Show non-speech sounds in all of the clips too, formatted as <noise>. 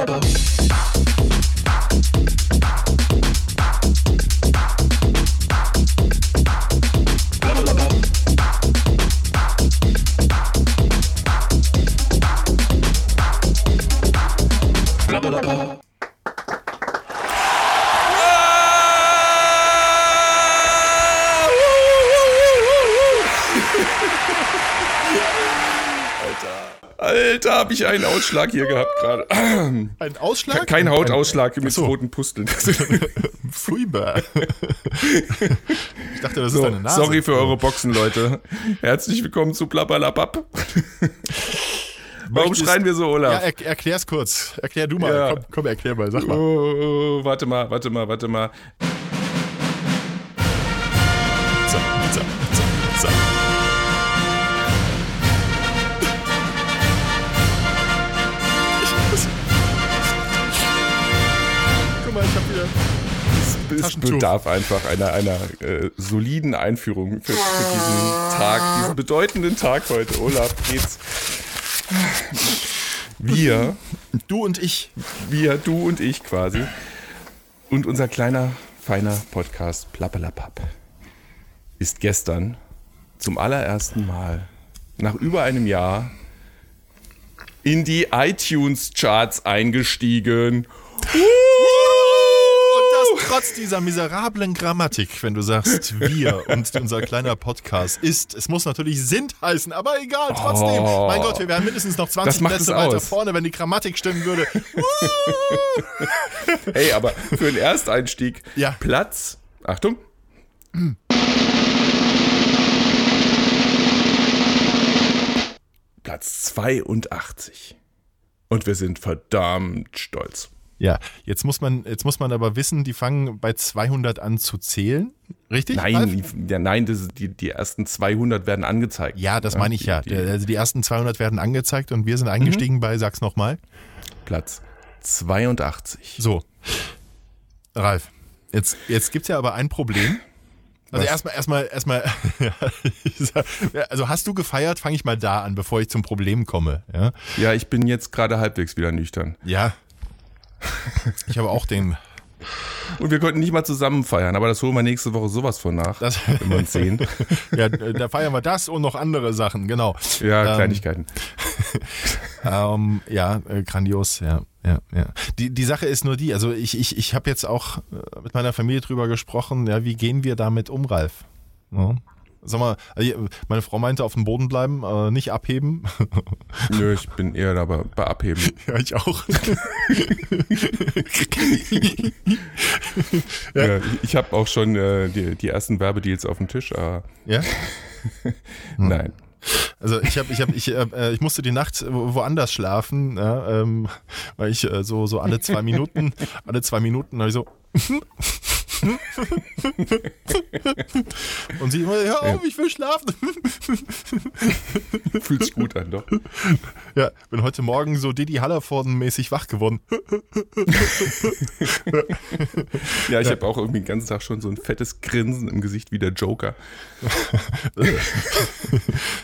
Alter, ich einen Ausschlag hier gehabt gerade. <clears throat> Ein Ausschlag? Kein Hautausschlag mit so. roten Pusteln. <laughs> Furchtbar. ich dachte, das So, ist deine Nase. sorry für eure Boxen, Leute. Herzlich willkommen zu Blabberlabab. Warum schreien wir so, Ja, Olaf? er, erklär's kurz. Erklär du mal. Ja. Komm, komm, erklär mal. Sag mal. Oh, warte mal, warte mal, warte mal. So, so, so, so. Es bedarf einfach einer, einer äh, soliden Einführung für, für diesen Tag, diesen bedeutenden Tag heute. Olaf, geht's. Wir, Du und ich. wir, du und ich quasi. Und unser kleiner, feiner Podcast Plappelapapp ist gestern zum allerersten Mal nach über einem Jahr in die iTunes-Charts eingestiegen. Das <laughs> trotz dieser miserablen Grammatik, wenn du sagst, wir und unser kleiner Podcast ist. Es muss natürlich sind heißen, aber egal, trotzdem. Oh. mein Gott, wir wären mindestens noch 20 Das macht Plätze weiter aus. vorne, wenn die Grammatik stimmen würde. <laughs> Ey, aber für den Ersteinstieg Ja. Platz. Achtung. Platz 82. Und wir sind verdammt stolz. Ja, jetzt muss man, jetzt muss man aber wissen, die fangen bei 200 an zu zählen. Richtig? Nein, die, ja, nein das, die, die ersten 200 werden angezeigt. Ja, das meine ich ja. Die, die, also die ersten 200 werden angezeigt und wir sind eingestiegen bei, sag's nochmal. Platz 82. So. Ralf, jetzt, jetzt gibt's ja aber ein Problem. Also erstmal, erstmal, erstmal, <laughs> ja, also hast du gefeiert, fange ich mal da an, bevor ich zum Problem komme. Ja. Ja, ich bin jetzt gerade halbwegs wieder nüchtern. ja. Ich habe auch den. Und wir konnten nicht mal zusammen feiern, aber das holen wir nächste Woche sowas von nach, Das, wenn wir uns sehen. <laughs> ja, da feiern wir das und noch andere Sachen, genau. Ja, Ähm, Kleinigkeiten. <laughs> Ähm, ja, äh, grandios, ja, ja, ja. Die, die Sache ist nur die, also ich, ich, ich habe jetzt auch äh, mit meiner Familie drüber gesprochen, ja, wie gehen wir damit um, Ralf? Ja. Sag mal, äh, meine Frau meinte auf dem Boden bleiben, äh, nicht abheben. <laughs> Nö, ich bin eher dabei bei Abheben. <laughs> ja, ich auch. <laughs> Ja. ich habe auch schon äh, die, die ersten Werbedeals auf dem Tisch, aber ja? nein. Also ich habe, ich habe, ich, äh, ich musste die Nacht wo- woanders schlafen, ja, ähm, weil ich äh, so so alle zwei Minuten, alle zwei Minuten habe ich so <laughs> und sie immer, hör auf, ich will schlafen. <laughs> Fühlt sich gut an, doch. Ja, bin heute Morgen so Didi Hallervorden-mäßig wach geworden. <laughs> Ja, ich habe auch irgendwie den ganzen Tag schon so ein fettes Grinsen im Gesicht wie der Joker.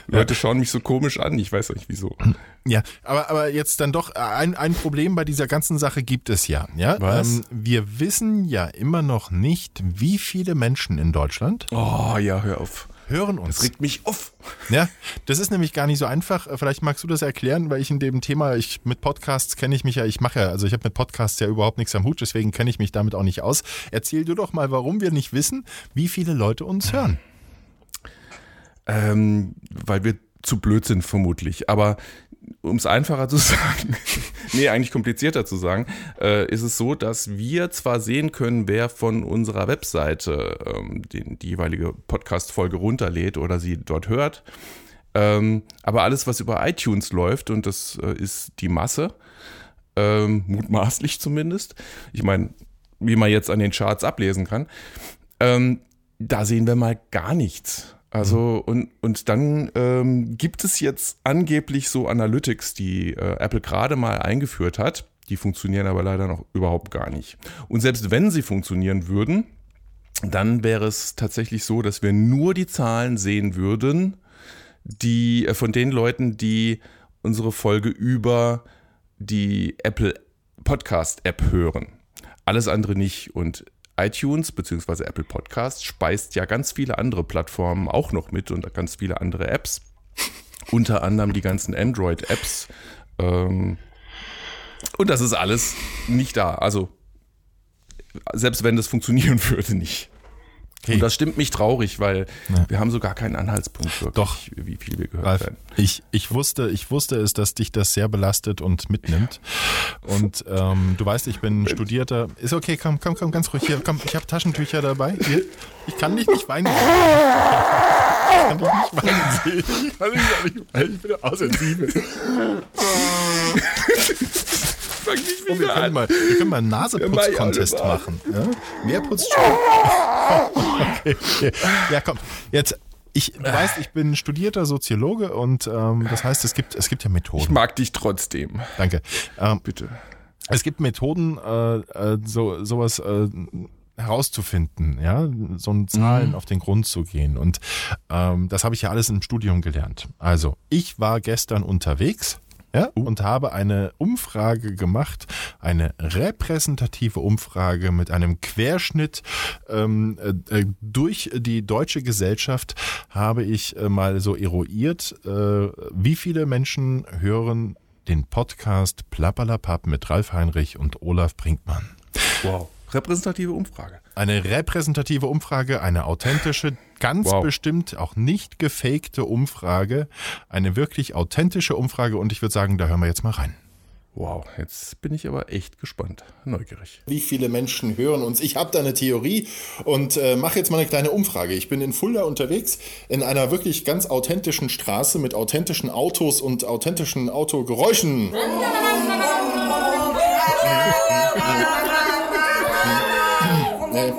Leute schauen mich so komisch an, ich weiß auch nicht wieso. Ja, aber, aber jetzt dann doch ein, ein Problem bei dieser ganzen Sache gibt es ja. ja? Was? Ähm, wir wissen ja immer noch nicht, wie viele Menschen in Deutschland Oh ja, hör auf. hören Das uns. regt mich auf. Ja, das ist nämlich gar nicht so einfach. Vielleicht magst du das erklären, weil ich in dem Thema, ich mit Podcasts kenne ich mich ja, ich mache ja, also ich habe mit Podcasts ja überhaupt nichts am Hut, deswegen kenne ich mich damit auch nicht aus. Erzähl du doch mal, warum wir nicht wissen, wie viele Leute uns hören. Ähm, weil wir zu blöd sind, vermutlich. Aber um es einfacher zu <laughs> sagen, nee, eigentlich komplizierter zu sagen, äh, ist es so, dass wir zwar sehen können, wer von unserer Webseite ähm, den, die jeweilige Podcast-Folge runterlädt oder sie dort hört, ähm, aber alles, was über iTunes läuft, und das äh, ist die Masse, ähm, mutmaßlich zumindest, ich meine, wie man jetzt an den Charts ablesen kann, ähm, da sehen wir mal gar nichts. Also, und, und dann ähm, gibt es jetzt angeblich so Analytics, die äh, Apple gerade mal eingeführt hat. Die funktionieren aber leider noch überhaupt gar nicht. Und selbst wenn sie funktionieren würden, dann wäre es tatsächlich so, dass wir nur die Zahlen sehen würden, die äh, von den Leuten, die unsere Folge über die Apple Podcast-App hören. Alles andere nicht. Und iTunes bzw. Apple Podcast speist ja ganz viele andere Plattformen auch noch mit und ganz viele andere Apps. <laughs> Unter anderem die ganzen Android-Apps. Ähm, und das ist alles nicht da. Also, selbst wenn das funktionieren <laughs> würde, nicht. Okay. Und das stimmt mich traurig, weil Ja. wir haben so gar keinen Anhaltspunkt wirklich, Doch. wie viel wir gehört Ralf, werden. ich, ich, wusste, ich wusste es, dass dich das sehr belastet und mitnimmt. Und ähm, du weißt, ich bin studierter. Ist okay, komm, komm, komm, ganz ruhig hier. Komm, ich habe Taschentücher dabei. Hier. Ich kann dich nicht weinen. Ich kann dich nicht weinen sehen. Ich kann dich nicht weinen. Ich bin auch sensibel. <laughs> Fang nicht Oh, wir, können mal, wir können mal einen Naseputz-Contest machen. Ja? Wer putzt schon? Okay, okay. Ja, komm. Jetzt, ich, du weißt, ich bin studierter Soziologe und ähm, das heißt, es gibt, es gibt ja Ich Methoden. mag dich trotzdem. Danke. Ähm, Bitte. es gibt Methoden, äh, äh, so, sowas äh, herauszufinden, ja, so einen Zahlen auf den Grund zu gehen. Und ähm, das habe ich ja alles im Studium gelernt. Also, ich war gestern unterwegs. Ja, und habe eine Umfrage gemacht, eine repräsentative Umfrage mit einem Querschnitt ähm, äh, äh, durch die deutsche Gesellschaft habe ich äh, mal so eruiert, äh, wie viele Menschen hören den Podcast Plappalapapp mit Ralf Heinrich und Olaf Brinkmann. Wow. Repräsentative Umfrage. Eine repräsentative Umfrage, eine authentische, ganz Wow. bestimmt auch nicht gefakte Umfrage, eine wirklich authentische Umfrage und ich würde sagen, da hören wir jetzt mal rein. Wow, jetzt bin ich aber echt gespannt. Neugierig. Wie viele Menschen hören uns? Ich habe da eine Theorie und äh, mache jetzt mal eine kleine Umfrage. Ich bin in Fulda unterwegs, in einer wirklich ganz authentischen Straße mit authentischen Autos und authentischen Autogeräuschen. <laughs> Äh,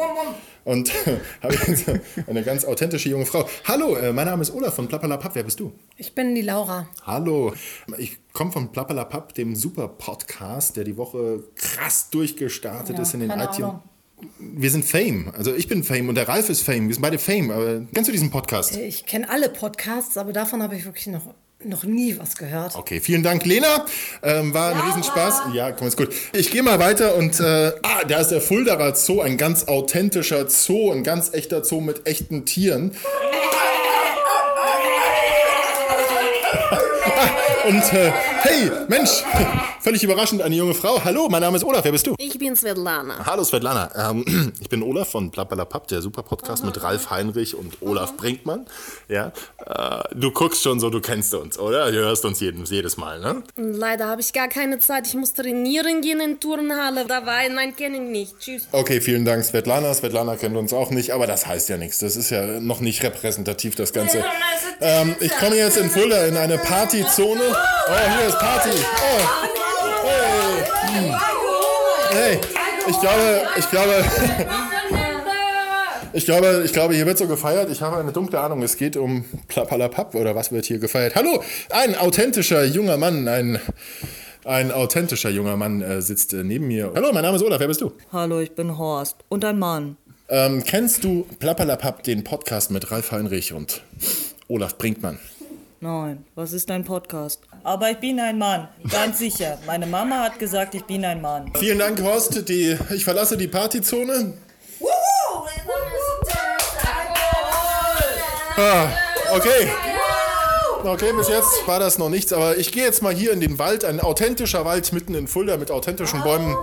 Und <laughs> habe jetzt eine ganz authentische junge Frau. Hallo, äh, mein Name ist Olaf von Plappalapapp. Wer bist du? Ich bin die Laura. Hallo, ich komme von Plappalapapp, dem super Podcast, der die Woche krass durchgestartet ist in den iTunes. Wir sind Fame. Also ich bin Fame und der Ralf ist Fame. Wir sind beide Fame. Aber kennst du diesen Podcast? Ich kenne alle Podcasts, aber davon habe ich wirklich noch, noch nie was gehört. Okay, vielen Dank, Lena. Ähm, war ein Riesenspaß. Ja, komm, ist gut. Ich gehe mal weiter und äh, ah, da ist der Fuldaer Zoo, ein ganz authentischer Zoo, ein ganz echter Zoo mit echten Tieren. <laughs> Und äh, hey, Mensch, völlig überraschend, eine junge Frau. Hallo, mein Name ist Olaf. Wer bist du? Ich bin Svetlana. Hallo Svetlana, ähm, <clears throat> ich bin Olaf von Plappalapapp, der Super-Podcast mit Ralf Heinrich und Olaf Brinkmann. Ja, äh, du guckst schon so, du kennst uns, oder? Du hörst uns jeden, jedes Mal, ne? Leider habe ich gar keine Zeit. Ich muss trainieren gehen in Turnhalle. Dabei, nein, kenne ich nicht. Tschüss. Okay, vielen Dank Svetlana. Svetlana kennt uns auch nicht, aber das heißt ja nichts. Das ist ja noch nicht repräsentativ, das Ganze. Ähm, ich komme jetzt in Fulda in eine Partyzone. Oh, hier ist Party. Oh. Hey. Hm. hey, ich glaube, ich glaube, <laughs> ich glaube, ich glaube, hier wird so gefeiert. Ich habe eine dunkle Ahnung. Es geht um Plappalapapp oder was wird hier gefeiert? Hallo, ein authentischer junger Mann, ein ein authentischer junger Mann äh, sitzt äh, neben mir. Hallo, mein Name ist Olaf. Wer bist du? Hallo, ich bin Horst und ein Mann. Ähm, kennst du Plappalapapp, den Podcast mit Ralf Heinrich und Olaf Brinkmann? Nein, was ist ein Podcast? Aber ich bin ein Mann, ganz sicher. Meine Mama hat gesagt, ich bin ein Mann. Vielen Dank, Horst. Die, ich verlasse die Partyzone. Ah, okay. Okay, bis jetzt war das noch nichts, aber ich gehe jetzt mal hier in den Wald, ein authentischer Wald mitten in Fulda mit authentischen Bäumen.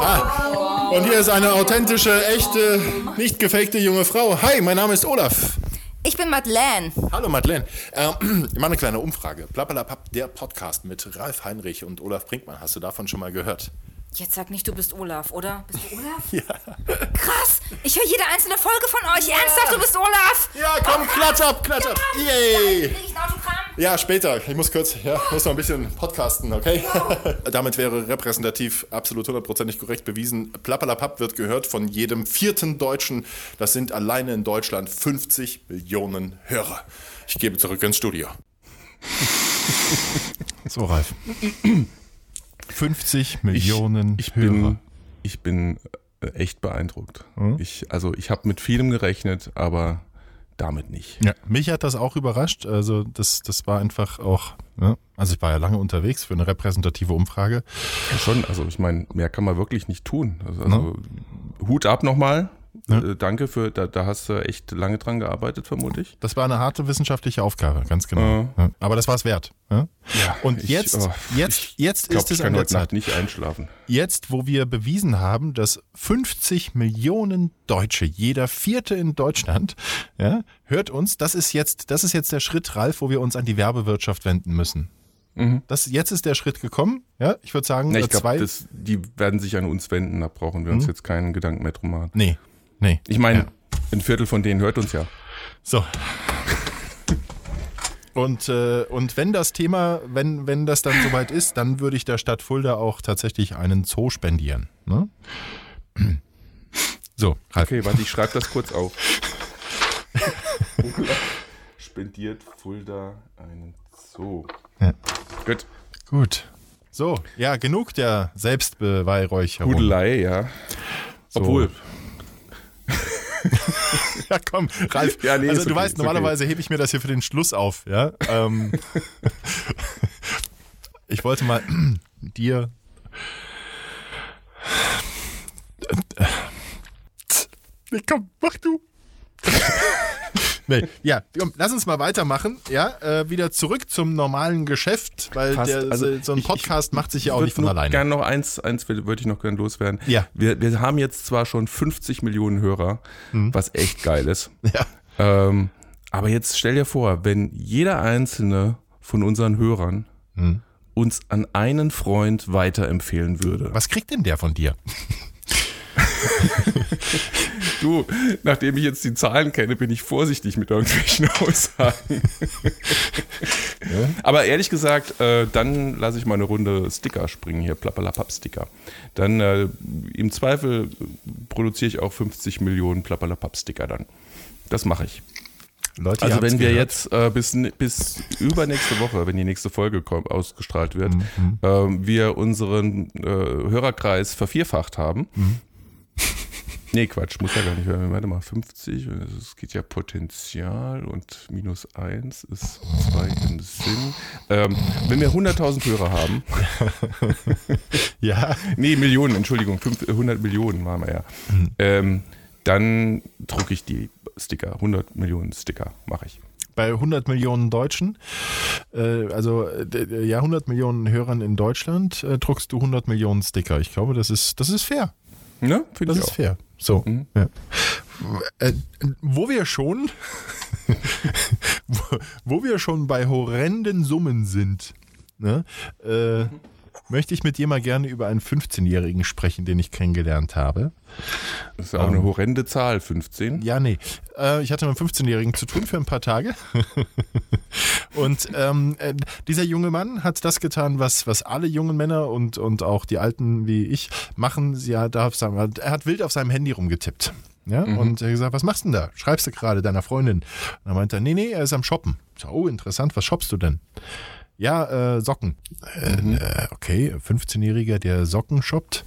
Ah, und hier ist eine authentische, echte, nicht gefakte junge Frau. Hi, mein Name ist Olaf. Ich bin Madeleine. Hallo Madeleine. Äh, ich mache eine kleine Umfrage. Plappalapapp, der Podcast mit Ralf Heinrich und Olaf Brinkmann. Hast du davon schon mal gehört? Jetzt sag nicht, du bist Olaf, oder? Bist du Olaf? <laughs> Ja. Krass! Ich höre jede einzelne Folge von euch. Ernsthaft, du bist Olaf! Ja, komm, klatsch ab, klatsch ab. Yay! Krieg ich ein Autogramm? Ja, später. Ich muss kurz, ja, muss noch ein bisschen podcasten, okay? <laughs> Damit wäre repräsentativ absolut hundertprozentig korrekt bewiesen. Plappalapapp wird gehört von jedem vierten Deutschen. Das sind alleine in Deutschland 50 Millionen Hörer. Ich gebe zurück ins Studio. So, Ralf. 50 Millionen ich Hörer. bin, ich bin äh, echt beeindruckt. Ich, also ich habe mit vielem gerechnet, aber damit nicht. Ja, mich hat das auch überrascht. Also das, das war einfach auch, ja, also ich war ja lange unterwegs für eine repräsentative Umfrage. Ja, schon, also ich meine, mehr kann man wirklich nicht tun. Also, also Hut ab nochmal. Ja. Äh, danke für, da, da hast du echt lange dran gearbeitet, vermute ich. Das war eine harte wissenschaftliche Aufgabe, ganz genau. Ja. Aber das war es wert. Ja? Und ich- jetzt, oh, jetzt, jetzt Ich glaube, ist es kann an der Zeit. nicht einschlafen. Jetzt, wo wir bewiesen haben, dass 50 Millionen Deutsche, jeder Vierte in Deutschland, ja, hört uns, das ist jetzt, das ist jetzt der Schritt, Ralf, wo wir uns an die Werbewirtschaft wenden müssen. Das, jetzt ist der Schritt gekommen. Ja, ich würde sagen, Ne, ich äh, zwei. glaube, die werden sich an uns wenden, da brauchen wir uns jetzt keinen Gedanken mehr drum machen. nee, nee. Ich meine, Ja. ein Viertel von denen hört uns ja. So. <laughs> Und, äh, und wenn das Thema, wenn, wenn das dann soweit ist, dann würde ich der Stadt Fulda auch tatsächlich einen Zoo spendieren. Ne? <clears throat> So, Ralf. Okay, warte, ich schreibe das kurz auf. <laughs> Spendiert Fulda einen Zoo. Ja. Gut. Gut. So, ja, genug der Selbstbeweihräucherung. Hudelei, ja. So. Obwohl, <laughs> Ja, komm, Ralf. Ja, nee, also du okay, weißt, normalerweise hebe ich mir das hier für den Schluss auf. Ja? Ähm, <laughs> ich wollte mal <clears throat> dir. Nee, komm, mach du. <laughs> Ja, komm, lass uns mal weitermachen. Ja, äh, wieder zurück zum normalen Geschäft, weil Fast, der, also so ein ich- Podcast macht sich ja auch nicht von alleine. Gern noch eins, eins würde ich noch gerne loswerden. Ja. Wir, wir haben jetzt zwar schon 50 Millionen Hörer, was echt geil ist. Mhm. <laughs> Ja. Ähm, aber jetzt stell dir vor, wenn jeder einzelne von unseren Hörern Mhm. uns an einen Freund weiterempfehlen würde. Was kriegt denn der von dir? <laughs> <laughs> Du, nachdem ich jetzt die Zahlen kenne, bin ich vorsichtig mit irgendwelchen <laughs> Aussagen. Aber ehrlich gesagt, äh, dann lasse ich mal eine Runde Sticker springen hier, Plappalapapp-Sticker. Dann äh, im Zweifel produziere ich auch 50 Millionen Plappalapapp-Sticker dann. Das mache ich. Leute, Also wenn wir gehört. jetzt äh, bis, bis übernächste Woche, wenn die nächste Folge kommt, ausgestrahlt wird, Mhm. ähm, wir unseren äh, Hörerkreis vervierfacht haben. Mhm. <laughs> Nee, Quatsch, muss ja gar nicht. werden. Warte mal, 50, es geht ja Potenzial und minus 1 ist 2 im Sinn. Ähm, wenn wir 100.000 Hörer haben, <laughs> Ja, nee, Millionen, Entschuldigung, 5, 100 Millionen waren wir ja, Mhm. ähm, dann drucke ich die Sticker, 100 Millionen Sticker mache ich. bei 100 Millionen Deutschen, äh, also äh, ja, 100 Millionen Hörern in Deutschland, äh, druckst du 100 Millionen Sticker. Ich glaube, das ist, das ist fair. Ne? Finde Das ich ist auch. fair. So. Mhm. Ja. Äh, wo wir schon, <laughs> wo, wo wir schon bei horrenden Summen sind, ne, äh, möchte ich mit dir mal gerne über einen 15-Jährigen sprechen, den ich kennengelernt habe. Das ist ja auch eine horrende Zahl, 15. Ja, nee. Äh, ich hatte mit einem 15-Jährigen zu tun für ein paar Tage. <laughs> und ähm, äh, dieser junge Mann hat das getan, was, was alle jungen Männer und, und auch die Alten wie ich machen. Sie hat, auf seinem, er hat wild auf seinem Handy rumgetippt. Ja, und er hat gesagt, was machst du denn da? Schreibst du gerade deiner Freundin? Und dann meinte er, nee, nee, er ist am Shoppen. Ich so, oh, interessant, was shoppst du denn? Ja, äh, Socken. Äh, äh, okay, 15-Jähriger, der Socken shoppt.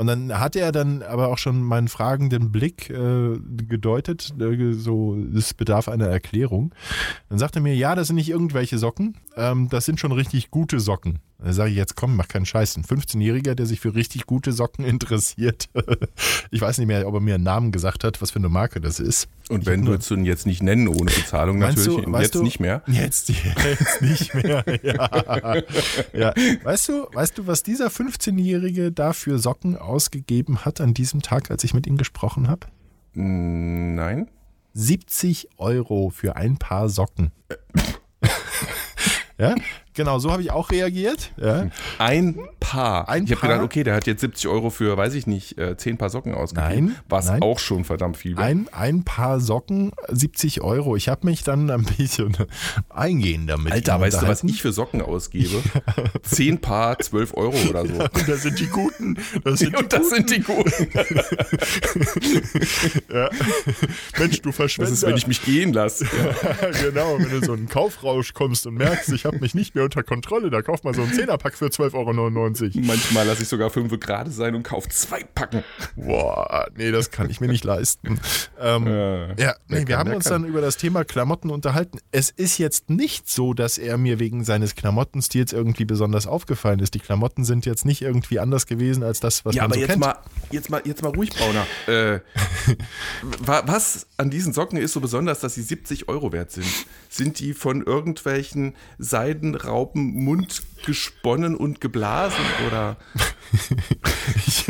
Und dann hatte er dann aber auch schon meinen fragenden Blick äh, gedeutet, äh, so, es bedarf einer Erklärung. Dann sagte er mir, ja, das sind nicht irgendwelche Socken, ähm, das sind schon richtig gute Socken. Dann sage ich jetzt, komm, mach keinen Scheiß. Ein 15-Jähriger, der sich für richtig gute Socken <laughs> interessiert. <laughs> ich weiß nicht mehr, ob er mir einen Namen gesagt hat, was für eine Marke das ist. Und wenn würdest du ihn jetzt nicht nennen ohne Bezahlung natürlich, du- jetzt du- nicht mehr. Jetzt, jetzt nicht mehr. <laughs> Ja. ja. Weißt du, weißt du, was dieser 15-Jährige da für Socken ausgegeben hat an diesem Tag, als ich mit ihm gesprochen habe? Nein. 70 Euro für ein Paar Socken. Ja, genau, so habe ich auch reagiert. Ja. Ein Paar. Ein ich habe gedacht, okay, der hat jetzt 70 Euro für, weiß ich nicht, äh, 10 Paar Socken ausgegeben. Nein, Was nein. auch schon verdammt viel war. Ein, ein Paar Socken, 70 Euro. Ich habe mich dann ein bisschen eingehend damit Alter, weißt du, was ich für Socken ausgebe? <laughs> 10 Paar, 12 Euro oder so. Und das sind die guten. Das sind die Und das sind die guten. <laughs> Mensch, du Das Verschwender. ist, wenn ich mich gehen lasse. Ja, <laughs> genau, wenn du so einen Kaufrausch kommst und merkst, ich habe mich nicht mehr unter Kontrolle. Da kauft man so einen Zehnerpack für 12,99 Euro. Manchmal lasse ich sogar fünf gerade sein und kaufe zwei Packen. Boah, nee, das kann ich mir nicht leisten. Ähm, Ja, ja, nee, wir kann, haben uns kann. dann über das Thema Klamotten unterhalten. Es ist jetzt nicht so, dass er mir wegen seines Klamottenstils irgendwie besonders aufgefallen ist. Die Klamotten sind jetzt nicht irgendwie anders gewesen als das, was Ja, man aber so jetzt kennt. mal, jetzt mal, jetzt mal ruhig, Brauner. Äh, <laughs> wa- was an diesen Socken ist so besonders, dass sie 70 Euro wert sind? Sind die von irgendwelchen Seidenraupen Mund gesponnen und geblasen oder? <laughs> Ich,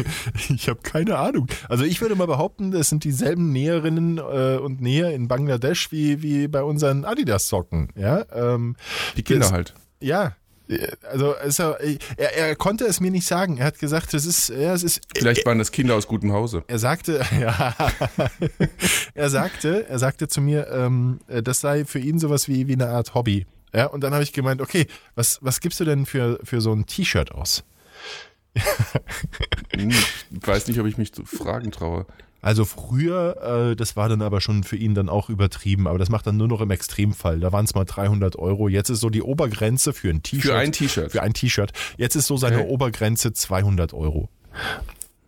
ich habe keine Ahnung. Also ich würde mal behaupten, es sind dieselben Näherinnen äh, und Näher in Bangladesch wie, wie bei unseren Adidas-Socken. Ja, ähm, Die Kinder das- halt. Ja. Also ist er, er, er konnte es mir nicht sagen. Er hat gesagt, es ist, ja, es ist. Vielleicht waren das Kinder aus gutem Hause. Er sagte, <laughs> ja, er sagte, er sagte zu mir, ähm, das sei für ihn sowas wie, wie eine Art Hobby. Ja, und dann habe ich gemeint, okay, was, was gibst du denn für, für so ein T-Shirt aus? Hm, Ich weiß nicht, ob ich mich zu fragen traue. Also früher, äh, das war dann aber schon für ihn dann auch übertrieben, aber das macht dann nur noch im Extremfall. Da waren es mal 300 Euro. Jetzt ist so die Obergrenze für ein T-Shirt. Für ein T-Shirt. Für ein T-Shirt. Jetzt ist so seine Okay. Obergrenze 200 Euro.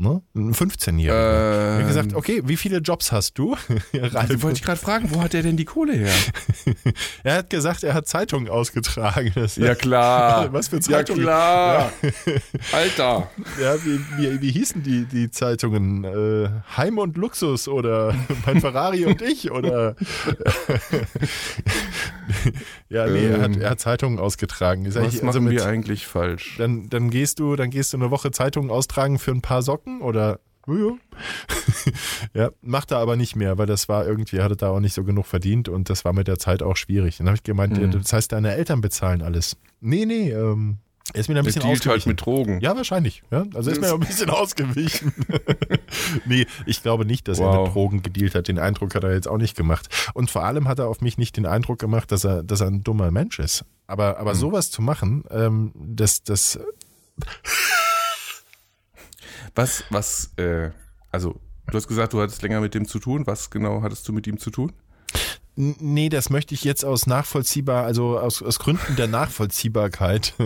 Ne? Ein 15-Jähriger. Ich habe gesagt, okay, wie viele Jobs hast du? <laughs> Ralf, Also wollte ich gerade fragen, wo hat er denn die Kohle her? <laughs> er hat gesagt, er hat Zeitungen ausgetragen. Das, Ja klar. <laughs> Was für Ja Zeitungen? klar. Alter. Ja, wie, wie, wie hießen die, die Zeitungen? Äh, Heim und Luxus oder Mein Ferrari und ich oder Ja, nee, er, hat, er hat Zeitungen ausgetragen. Sag, Was ich- machen mit- wir eigentlich falsch? dann, dann gehst du, dann gehst du eine Woche Zeitungen austragen für ein paar Socken oder <laughs> ja, macht er aber nicht mehr, weil das war irgendwie, er hatte da auch nicht so genug verdient und das war mit der Zeit auch schwierig. Dann habe ich gemeint, Mhm. das heißt, deine Eltern bezahlen alles. Nee, nee, ähm, er ist mir ein bisschen dealt halt ausgewichen. mit Drogen. Ja, wahrscheinlich. Ja? Also ist mir ein bisschen <laughs> ausgewichen. <laughs> nee, ich glaube nicht, dass er Wow. mit Drogen gedealt hat. Den Eindruck hat er jetzt auch nicht gemacht. Und vor allem hat er auf mich nicht den Eindruck gemacht, dass er, dass er ein dummer Mensch ist. Aber, aber sowas zu machen, ähm, das, das, Was, was, äh, also, du hast gesagt, du hattest länger mit dem zu tun. Was genau hattest du mit ihm zu tun? Nee, das möchte ich jetzt aus nachvollziehbar, also aus, aus Gründen der Nachvollziehbarkeit. <laughs>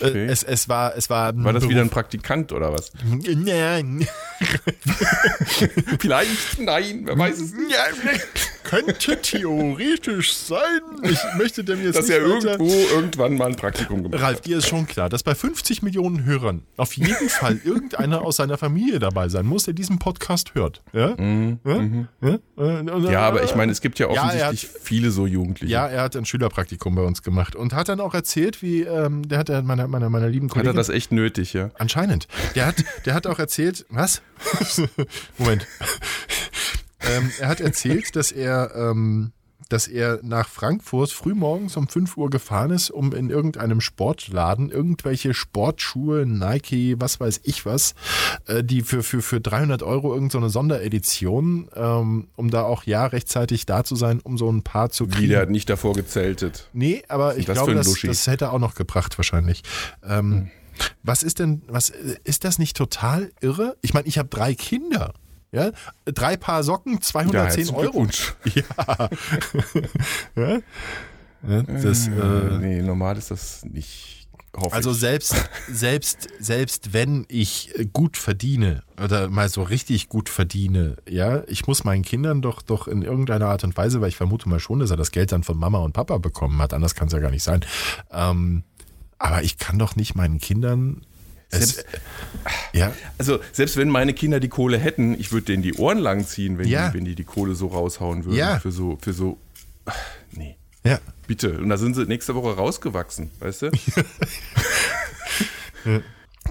Okay. es, es war, es war. War das wieder ein Praktikant oder was? Nein. <laughs> Vielleicht, nein, wer weiß es nicht. <laughs> Könnte theoretisch sein. Ich möchte dem jetzt Dass er irgendwo irgendwann mal ein Praktikum gemacht Ralf, hat. dir ist schon klar, dass bei 50 Millionen Hörern auf jeden Fall irgendeiner aus seiner Familie dabei sein muss, der diesen Podcast hört. Ja, ja? Ja? Äh, Ja, aber ich meine, es gibt ja Ja, er offensichtlich viele so Jugendliche. Ja, er hat ein Schülerpraktikum bei uns gemacht und hat dann auch erzählt, wie, ähm, der hat ja meiner, meiner, meiner lieben Hat Kollegin. er das echt nötig, ja? Anscheinend. Der hat, der hat auch erzählt, was? <laughs> Moment. Ähm, er hat erzählt, dass er, ähm, dass er nach Frankfurt frühmorgens um 5 Uhr gefahren ist, um in irgendeinem Sportladen irgendwelche Sportschuhe, Nike, was weiß ich was, äh, die für, für, für 300 Euro irgendeine so Sonderedition, ähm, um da auch ja rechtzeitig da zu sein, um so ein paar zu kriegen. Wie, der hat nicht davor gezeltet. Nee, aber ich das glaube, das, das hätte er auch noch gebracht wahrscheinlich. Ähm, Was ist denn, was ist das nicht total irre? Ich meine, ich habe drei Kinder. Ja, drei Paar Socken, 210 herzlichen Euro. <laughs> Ja. <laughs> ja? ja das, äh, nee, normal ist das nicht. Also ich. selbst, selbst, selbst wenn ich äh, gut verdiene oder mal so richtig gut verdiene, ja, ich muss meinen Kindern doch, doch in irgendeiner Art und Weise, weil ich vermute mal schon, dass er das Geld dann von Mama und Papa bekommen hat, anders kann es ja gar nicht sein. Ähm, aber ich kann doch nicht meinen Kindern Selbst- ja, Also, selbst wenn meine Kinder die Kohle hätten, ich würde denen die Ohren lang ziehen, wenn, Ja. die, wenn die die Kohle so raushauen würden. Ja. Für so, für so. Nee. ja. Bitte. Und da sind sie nächste Woche rausgewachsen, weißt du? <laughs>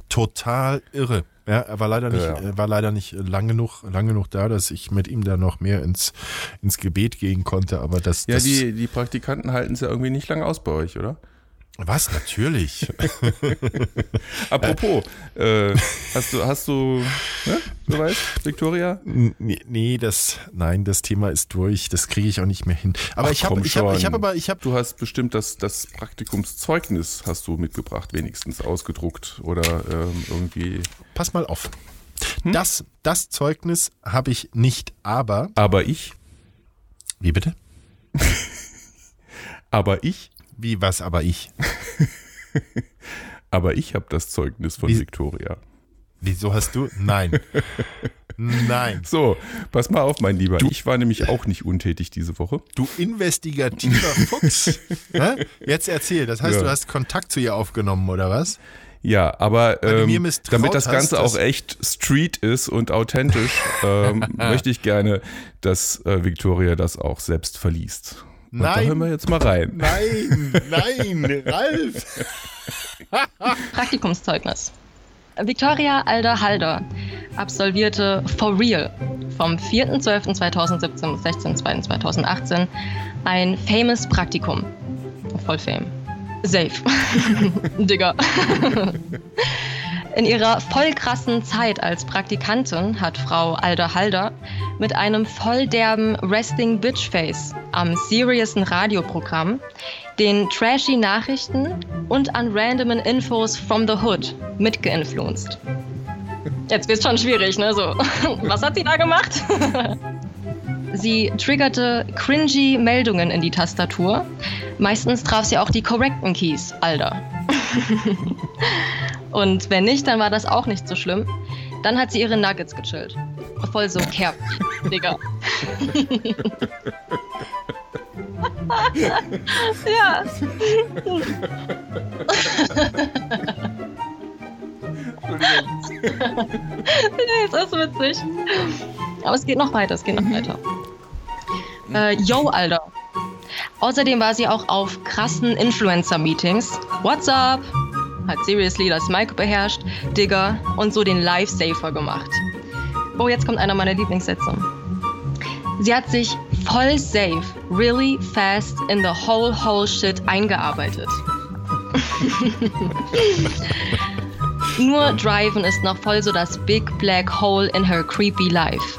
total irre. Ja, er war leider nicht, Ja. war leider nicht lang genug, lang genug da, dass ich mit ihm da noch mehr ins, ins Gebet gehen konnte. Aber das, Ja, das die, die Praktikanten halten es ja irgendwie nicht lange aus bei euch, oder? Was natürlich. <laughs> Apropos, äh, hast du, hast du, ne, du weißt, Victoria? Nee, nee, das, nein, das Thema ist durch. Das kriege ich auch nicht mehr hin. Aber Ach, ich habe, ich habe, ich habe aber, ich habe, Du hast bestimmt das, das Praktikumszeugnis hast du mitgebracht, wenigstens ausgedruckt oder ähm, irgendwie. pass mal auf. Hm? Das, das Zeugnis habe ich nicht, aber, Aber ich, wie bitte? <laughs> aber ich, Wie was, aber ich? <laughs> Aber ich habe das Zeugnis von Wie- Victoria. Wieso hast du? Nein. <laughs> Nein. So, pass mal auf, mein Lieber. Ich war nämlich auch nicht untätig diese Woche. Du investigativer <laughs> Fuchs. Jetzt erzähl, das heißt, Ja. du hast Kontakt zu ihr aufgenommen, oder was? Ja, aber du ähm, damit das hast, Ganze dass- auch echt Street ist und authentisch, ähm, möchte ich gerne, dass äh, Victoria das auch selbst verliest. Und da Nein. hören wir jetzt mal rein. Nein, nein, <laughs> Ralf. Praktikumszeugnis. Victoria Alder Halder absolvierte For Real vom 4.12.2017 bis 16.02.2018 ein Famous Praktikum. Voll Fame. Safe. <laughs> Digga. In ihrer voll krassen Zeit als Praktikantin hat Frau Alder Halder mit einem voll derben Resting Bitch Face am seriousen Radioprogramm den trashy Nachrichten und an randomen Infos from the Hood mitgeinfluenced. Jetzt wird's schon schwierig, ne? So, <laughs> was hat sie da gemacht? <laughs> Sie triggerte cringy Meldungen in die Tastatur. Meistens traf sie auch die korrekten Keys, Alter. <laughs> Und wenn nicht, dann war das auch nicht so schlimm. Dann hat sie ihre Nuggets gechillt. Voll so Kerb, <laughs> Digga. <laughs> ja. nee, es ist witzig. Aber es geht noch weiter, es geht noch weiter. Äh, yo, Alter. Außerdem war sie auch auf krassen Influencer-Meetings. What's up? Hat seriously das Mic beherrscht, Digger und so den Lifesaver gemacht. Oh, jetzt kommt einer meiner Lieblingssätze. Sie hat sich voll safe, really fast in the whole whole shit eingearbeitet. <laughs> Nur Driven ist noch voll so das Big Black Hole in her creepy life.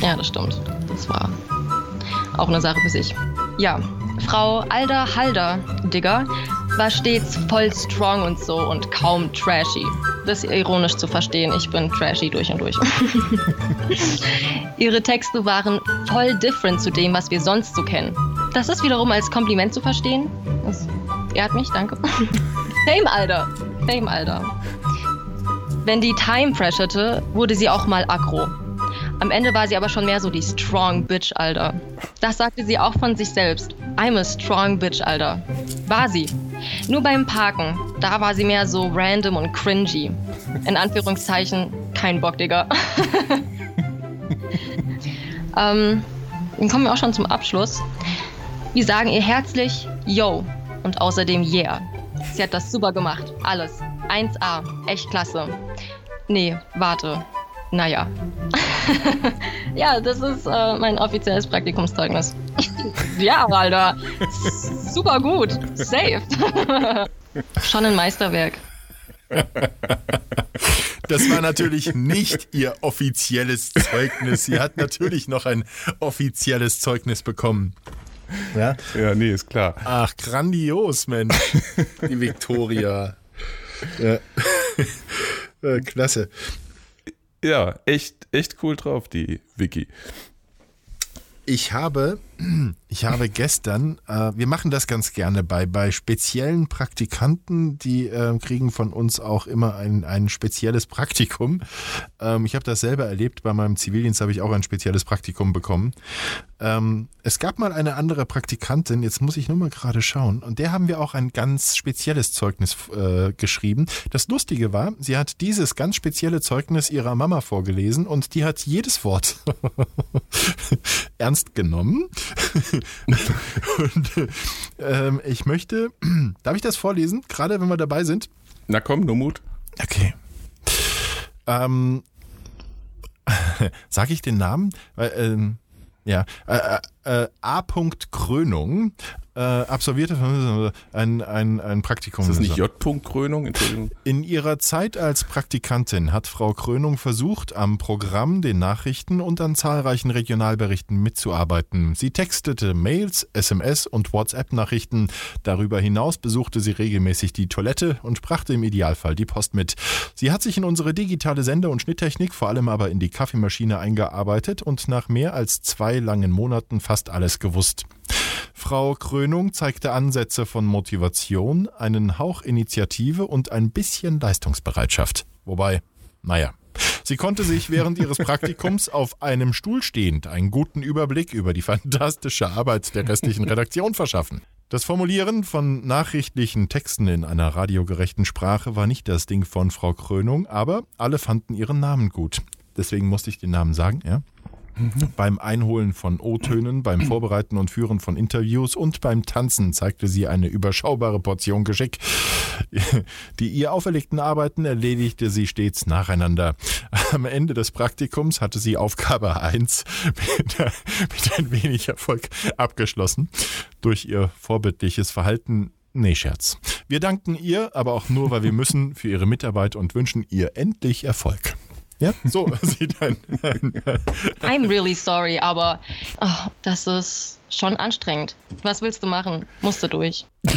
Ja, das stimmt. Das war auch eine Sache für sich. Ja, Frau Alda Halder, Digger, war stets voll strong und so und kaum trashy. Das ist ironisch zu verstehen, ich bin trashy durch und durch. <laughs> Ihre Texte waren voll different zu dem, was wir sonst so kennen. Das ist wiederum als Kompliment zu verstehen. Das ehrt mich, danke. <laughs> Fame, Alter. Fame, Alter. Wenn die Time pressure wurde sie auch mal aggro. Am Ende war sie aber schon mehr so die Strong Bitch, Alter. Das sagte sie auch von sich selbst. I'm a strong bitch, Alter. War sie. Nur beim Parken, da war sie mehr so random und cringy. In Anführungszeichen, kein Bock, Digga. <laughs> ähm, dann kommen wir auch schon zum Abschluss. Wir sagen ihr herzlich Yo und außerdem Yeah. Sie hat das super gemacht. Alles. 1A. Echt klasse. Nee, warte. Naja. <laughs> ja, das ist äh, mein offizielles Praktikumszeugnis. <laughs> ja, Alter. Super gut. Safe. <laughs> Schon ein Meisterwerk. Das war natürlich nicht ihr offizielles Zeugnis. Sie hat natürlich noch ein offizielles Zeugnis bekommen. Ja? Ja, nee, ist klar. Ach, grandios, Mensch. Die Victoria. Ja. Äh, Klasse. Ja, echt, echt cool drauf, die Vicky. Ich habe, <clears throat> ich habe gestern, äh, wir machen das ganz gerne bei, bei speziellen Praktikanten, die äh, kriegen von uns auch immer ein, ein spezielles Praktikum. Ähm, ich habe das selber erlebt, bei meinem Zivildienst habe ich auch ein spezielles Praktikum bekommen. Ähm, es gab mal eine andere Praktikantin, jetzt muss ich nur mal gerade schauen, und der haben wir auch ein ganz spezielles Zeugnis äh, geschrieben. Das Lustige war, sie hat dieses ganz spezielle Zeugnis ihrer Mama vorgelesen und die hat jedes Wort <laughs> ernst genommen. Und ähm, ich möchte, <clears throat> darf ich das vorlesen, gerade wenn wir dabei sind? Na komm, nur Mut. Okay. Ähm, <laughs> sag ich den Namen? Weil, ähm, ja, äh, äh, A. Krönung äh, absolvierte ein, ein, ein Praktikum. Ist das nicht J. Krönung? In ihrer Zeit als Praktikantin hat Frau Krönung versucht, am Programm, den Nachrichten und an zahlreichen Regionalberichten mitzuarbeiten. Sie textete Mails, SMS und WhatsApp-Nachrichten. Darüber hinaus besuchte sie regelmäßig die Toilette und brachte im Idealfall die Post mit. Sie hat sich in unsere digitale Sende- und Schnitttechnik, vor allem aber in die Kaffeemaschine eingearbeitet und nach mehr als zwei langen Monaten fast alles gewusst. Frau Krönung zeigte Ansätze von Motivation, einen Hauch Initiative und ein bisschen Leistungsbereitschaft. Wobei, naja. Sie konnte sich während ihres Praktikums <laughs> auf einem Stuhl stehend einen guten Überblick über die fantastische Arbeit der restlichen Redaktion verschaffen. Das Formulieren von nachrichtlichen Texten in einer radiogerechten Sprache war nicht das Ding von Frau Krönung, aber alle fanden ihren Namen gut. Deswegen musste ich den Namen sagen, ja. Beim Einholen von O-Tönen, beim Vorbereiten und Führen von Interviews und beim Tanzen zeigte sie eine überschaubare Portion Geschick. Die ihr auferlegten Arbeiten erledigte sie stets nacheinander. Am Ende des Praktikums hatte sie Aufgabe 1 mit, mit ein wenig Erfolg abgeschlossen. Durch ihr vorbildliches Verhalten Nee, Scherz. Wir danken ihr, aber auch nur, weil wir müssen, für ihre Mitarbeit und wünschen ihr endlich Erfolg. Ja, so <laughs> sieht ein. I'm really sorry, aber oh, das ist schon anstrengend. Was willst du machen? Musst du durch. <laughs>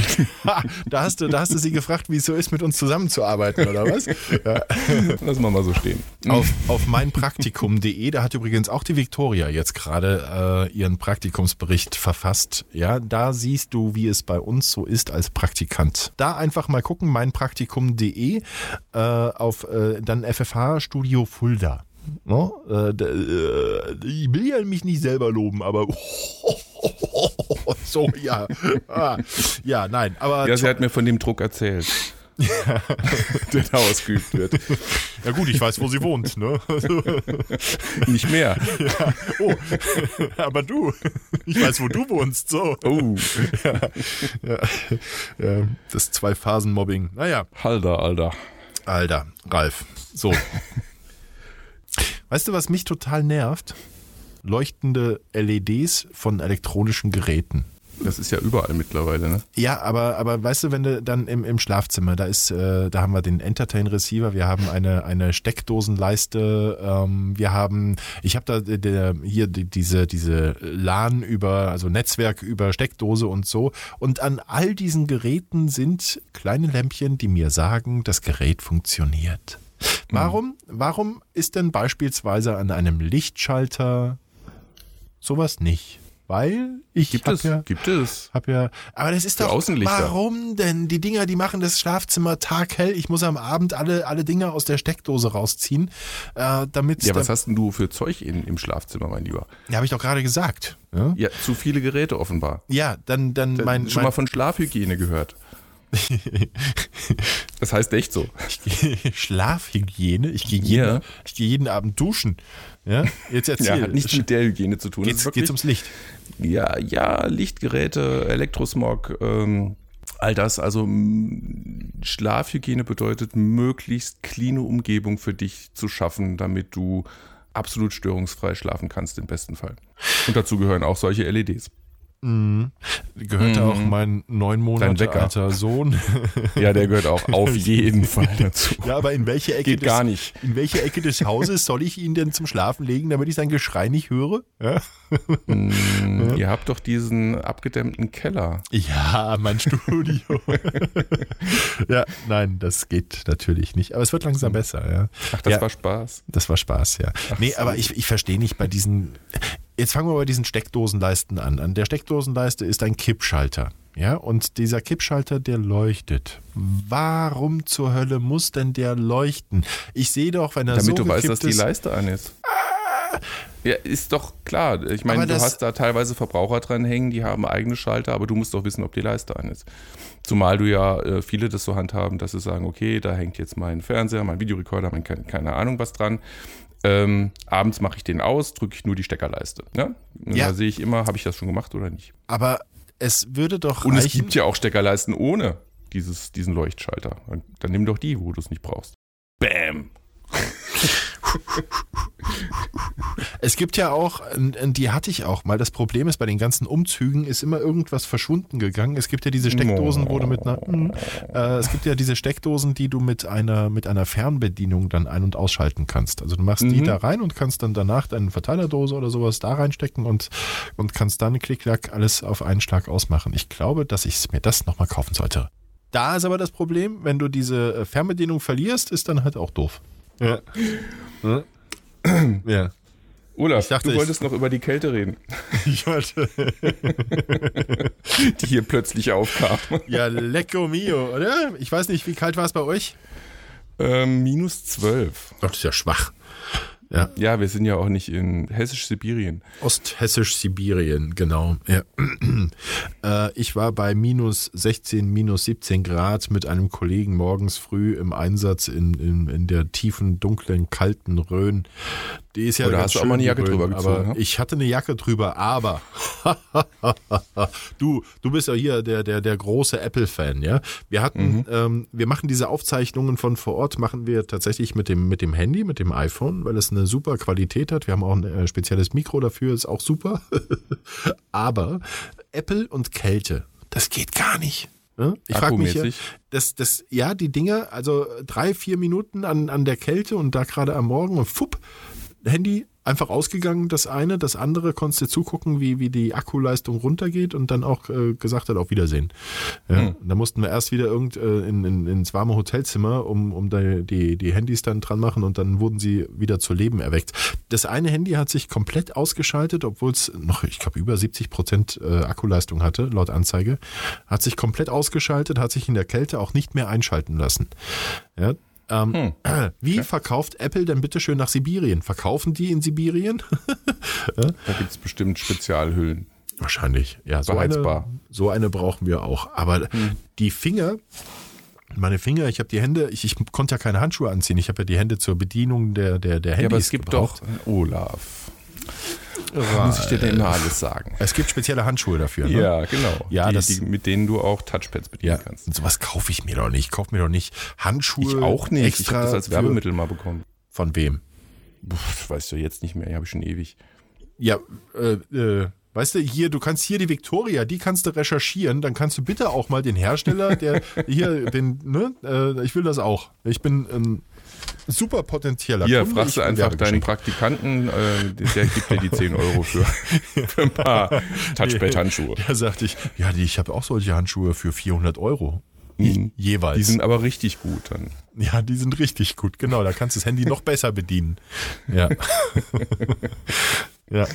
Da, hast du, da hast du sie gefragt, wie es so ist, mit uns zusammenzuarbeiten, oder was? Ja. <laughs> Lassen wir mal so stehen. Auf, auf meinpraktikum.de, da hat übrigens auch die Viktoria jetzt gerade äh, ihren Praktikumsbericht verfasst. Ja, da siehst du, wie es bei uns so ist als Praktikant. Da einfach mal gucken, meinpraktikum.de, äh, auf äh, dann FFH Studio Fulda. No? Äh, d- äh, ich will ja mich nicht selber loben, aber <laughs> so, ja. Ah, ja, nein, aber Ja, sie hat mir von dem Druck erzählt. <laughs> der da ausgeübt wird. ja gut, ich weiß, wo sie wohnt, ne? <laughs> Nicht mehr. Ja. Oh, aber du, ich weiß, wo du wohnst, so. Oh, Ja, ja, das Zwei-Phasen-Mobbing. Naja, Halder, Alter. Alter, Ralf. So. Weißt du, was mich total nervt? Leuchtende LEDs von elektronischen Geräten. Das ist ja überall mittlerweile, ne? Ja, aber, aber weißt du, wenn du dann im, im Schlafzimmer, da ist, äh, da haben wir den Entertain Receiver, wir haben eine, eine Steckdosenleiste, ähm, wir haben, ich habe da der, hier die, diese, diese LAN über, also Netzwerk über Steckdose und so. Und an all diesen Geräten sind kleine Lämpchen, die mir sagen, das Gerät funktioniert. Warum, warum ist denn beispielsweise an einem Lichtschalter sowas nicht? Weil ich Gibt es? ja, Gibt es? hab ja, aber das ist Für doch, warum denn? Die Dinger, die machen das Schlafzimmer taghell. Ich muss am Abend alle, alle Dinger aus der Steckdose rausziehen, äh, damit Ja, was hast denn du für Zeug in, im Schlafzimmer, mein Lieber? Ja, habe ich doch gerade gesagt. Ja, Ja, zu viele Geräte offenbar. ja dann, dann mein, Schon mein mal von Schlafhygiene gehört. <laughs> Das heißt echt so. Schlafhygiene. Ich gehe jeden, Ja. ich gehe jeden Abend duschen. Ja, jetzt Ja, erzähl. hat nichts mit der Hygiene zu tun. Geht's, ist geht's ums Licht. Ja, ja, Lichtgeräte, Elektrosmog, ähm, all das. Also Schlafhygiene bedeutet, möglichst cleane Umgebung für dich zu schaffen, damit du absolut störungsfrei schlafen kannst im besten Fall. Und dazu gehören auch solche E LEDs. Gehört da auch mein neun Monate Mhm. Alter Sohn. <laughs> Ja, der gehört auch <laughs> auf jeden Fall dazu. Ja, aber in welche Ecke Geht des, gar nicht. In welche Ecke des Hauses soll ich ihn denn zum Schlafen legen, damit ich sein Geschrei nicht höre? Ja, Mm, Ihr habt doch diesen abgedämmten Keller. ja mein Studio. <laughs> ja, nein, das geht natürlich nicht. Aber es wird langsam besser, ja. Ach, das ja, war Spaß. Das war Spaß, ja. nee, aber ich, ich verstehe nicht bei diesen. Jetzt fangen wir bei diesen Steckdosenleisten an. An der Steckdosenleiste ist ein Kippschalter. Ja, und dieser Kippschalter, der leuchtet. Warum zur Hölle muss denn der leuchten? Ich sehe doch, wenn er Damit so du weißt, dass die ist, Leiste an ist. Ja, ist doch klar. Ich meine, Aber du hast da teilweise Verbraucher dran hängen, die haben eigene Schalter, aber du musst doch wissen, ob die Leiste an ist. Zumal du ja äh, viele das so handhaben, dass sie sagen, okay, da hängt jetzt mein Fernseher, mein Videorekorder, mein keine Ahnung was dran. Ähm, abends mache ich den aus, drücke ich nur die Steckerleiste. Ne? Ja. Da sehe ich immer, habe ich das schon gemacht oder nicht. Aber es würde doch Und es reichen. gibt ja auch Steckerleisten ohne dieses, diesen Leuchtschalter. Dann, dann nimm doch die, wo du es nicht brauchst. Bam! <laughs> Es gibt ja auch, die hatte ich auch mal. Das Problem ist, bei den ganzen Umzügen ist immer irgendwas verschwunden gegangen. Es gibt ja diese Steckdosen, wo du mit einer, mm, äh, es gibt ja diese Steckdosen, die du mit einer, mit einer Fernbedienung dann ein- und ausschalten kannst. Also du machst die Mhm. da rein und kannst dann danach deine Verteilerdose oder sowas da reinstecken und, und kannst dann klick-klack alles auf einen Schlag ausmachen. Ich glaube, dass ich mir das nochmal kaufen sollte. Da ist aber das Problem, wenn du diese äh, Fernbedienung verlierst, ist dann halt auch doof. Ja. Ja. Olaf, Ich dachte, du wolltest noch über die Kälte reden, <laughs> Ich wollte. <laughs> die hier plötzlich aufkam. Ja, lecco mio, oder? Ich weiß nicht, wie kalt war es bei euch? Ähm, minus 12. Ach, das ist ja schwach. Ja, Ja, wir sind ja auch nicht in Hessisch-Sibirien. Osthessisch-Sibirien, genau. Ja. <clears throat> Äh, ich war bei minus 16, minus 17 Grad mit einem Kollegen morgens früh im Einsatz in, in, in der tiefen, dunklen, kalten Rhön. Die ist ja Oder ganz hast du auch mal eine Jacke Rhön, drüber gezogen, Aber ne? ich hatte eine Jacke drüber, aber <laughs> du, du bist ja hier der, der, der große Apple-Fan, ja? Wir hatten, Mhm. ähm, wir machen diese Aufzeichnungen von vor Ort, machen wir tatsächlich mit dem, mit dem Handy, mit dem iPhone, weil es eine super Qualität hat. Wir haben auch ein äh, spezielles Mikro dafür, ist auch super. <laughs> Aber Apple und Kälte, das geht gar nicht. ne? Ich frage mich, ja, das, das, ja, die Dinge, also drei, vier Minuten an, an der Kälte und da gerade am Morgen und fupp, Handy einfach ausgegangen, das eine, das andere konntest du zugucken, wie, wie die Akkuleistung runtergeht und dann auch äh, gesagt hat, auf Wiedersehen. Ja, Da mussten wir erst wieder irgend äh, in, in, ins warme Hotelzimmer, um, um da die, die Handys dann dran machen und dann wurden sie wieder zu Leben erweckt. Das eine Handy hat sich komplett ausgeschaltet, obwohl es noch, ich glaube, über 70 Prozent äh, Akkuleistung hatte, laut Anzeige, hat sich komplett ausgeschaltet, hat sich in der Kälte auch nicht mehr einschalten lassen. Ja, ähm, <clears throat> Wie verkauft Apple denn bitte schön nach Sibirien? Verkaufen die in Sibirien? <laughs> Da gibt es bestimmt Spezialhüllen. Wahrscheinlich, ja. So eine, so eine brauchen wir auch. Aber die Finger, meine Finger, ich habe die Hände, ich, ich konnte ja keine Handschuhe anziehen. Ich habe ja die Hände zur Bedienung der, der, der Handys Ja, aber es gibt gebraucht. doch, Olaf, muss ich dir denn immer alles sagen? Es gibt spezielle Handschuhe dafür. Ne? Ja, genau. Ja, die, das- die, mit denen du auch Touchpads bedienen Ja, kannst. und sowas kaufe ich mir doch nicht. Ich kaufe mir doch nicht Handschuhe. Ich auch nicht. ich Extra habe das als Werbemittel mal bekommen. Von wem? Das weißt du jetzt nicht mehr, die habe ich schon ewig. Ja, äh, äh, weißt du, hier, du kannst hier die Victoria, die kannst du recherchieren, dann kannst du bitte auch mal den Hersteller, der <laughs> hier, den, ne, äh, ich will das auch. Ich bin ein super potenzieller Hier, Kunde. fragst du einfach deinen. Praktikanten, äh, der gibt dir die 10 Euro für, <laughs> für ein paar Touchpad-Handschuhe. Da sagte ich, ja, die, ich habe auch solche Handschuhe für 400 Euro. Mhm. Jeweils. Die sind aber richtig gut dann. ja, die sind richtig gut, genau. Da kannst du das Handy noch besser bedienen. Ja. <laughs> ja.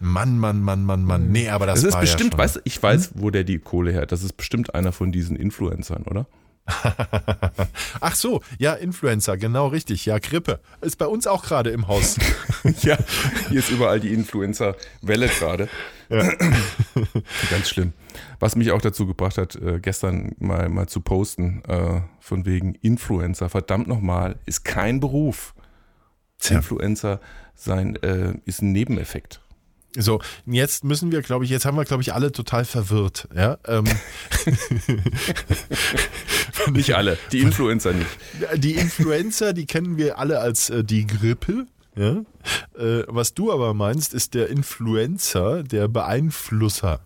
Mann, Mann, Mann, Mann, Mann. Nee, aber das, Das, ist war bestimmt, ja weißt du, ich weiß, wo der die Kohle her. Das ist bestimmt einer von diesen Influencern, oder? <laughs> Ach so, ja, Influencer, genau richtig. Ja, Grippe. Ist bei uns auch gerade im Haus. <laughs> ja, hier ist überall die Influencer-Welle gerade. <laughs> Ganz schlimm. Was mich auch dazu gebracht hat, äh, gestern mal, mal zu posten, äh, von wegen Influencer, verdammt nochmal, ist kein Beruf. Influencer sein äh, ist ein Nebeneffekt. So, jetzt müssen wir, glaube ich, jetzt haben wir, glaube ich, alle total verwirrt. Ja, ähm, <laughs> Nicht alle, die Influencer nicht. die Influencer, die kennen wir alle als äh, die Grippe. Ja? Äh, was du aber meinst, ist der Influencer, der Beeinflusser.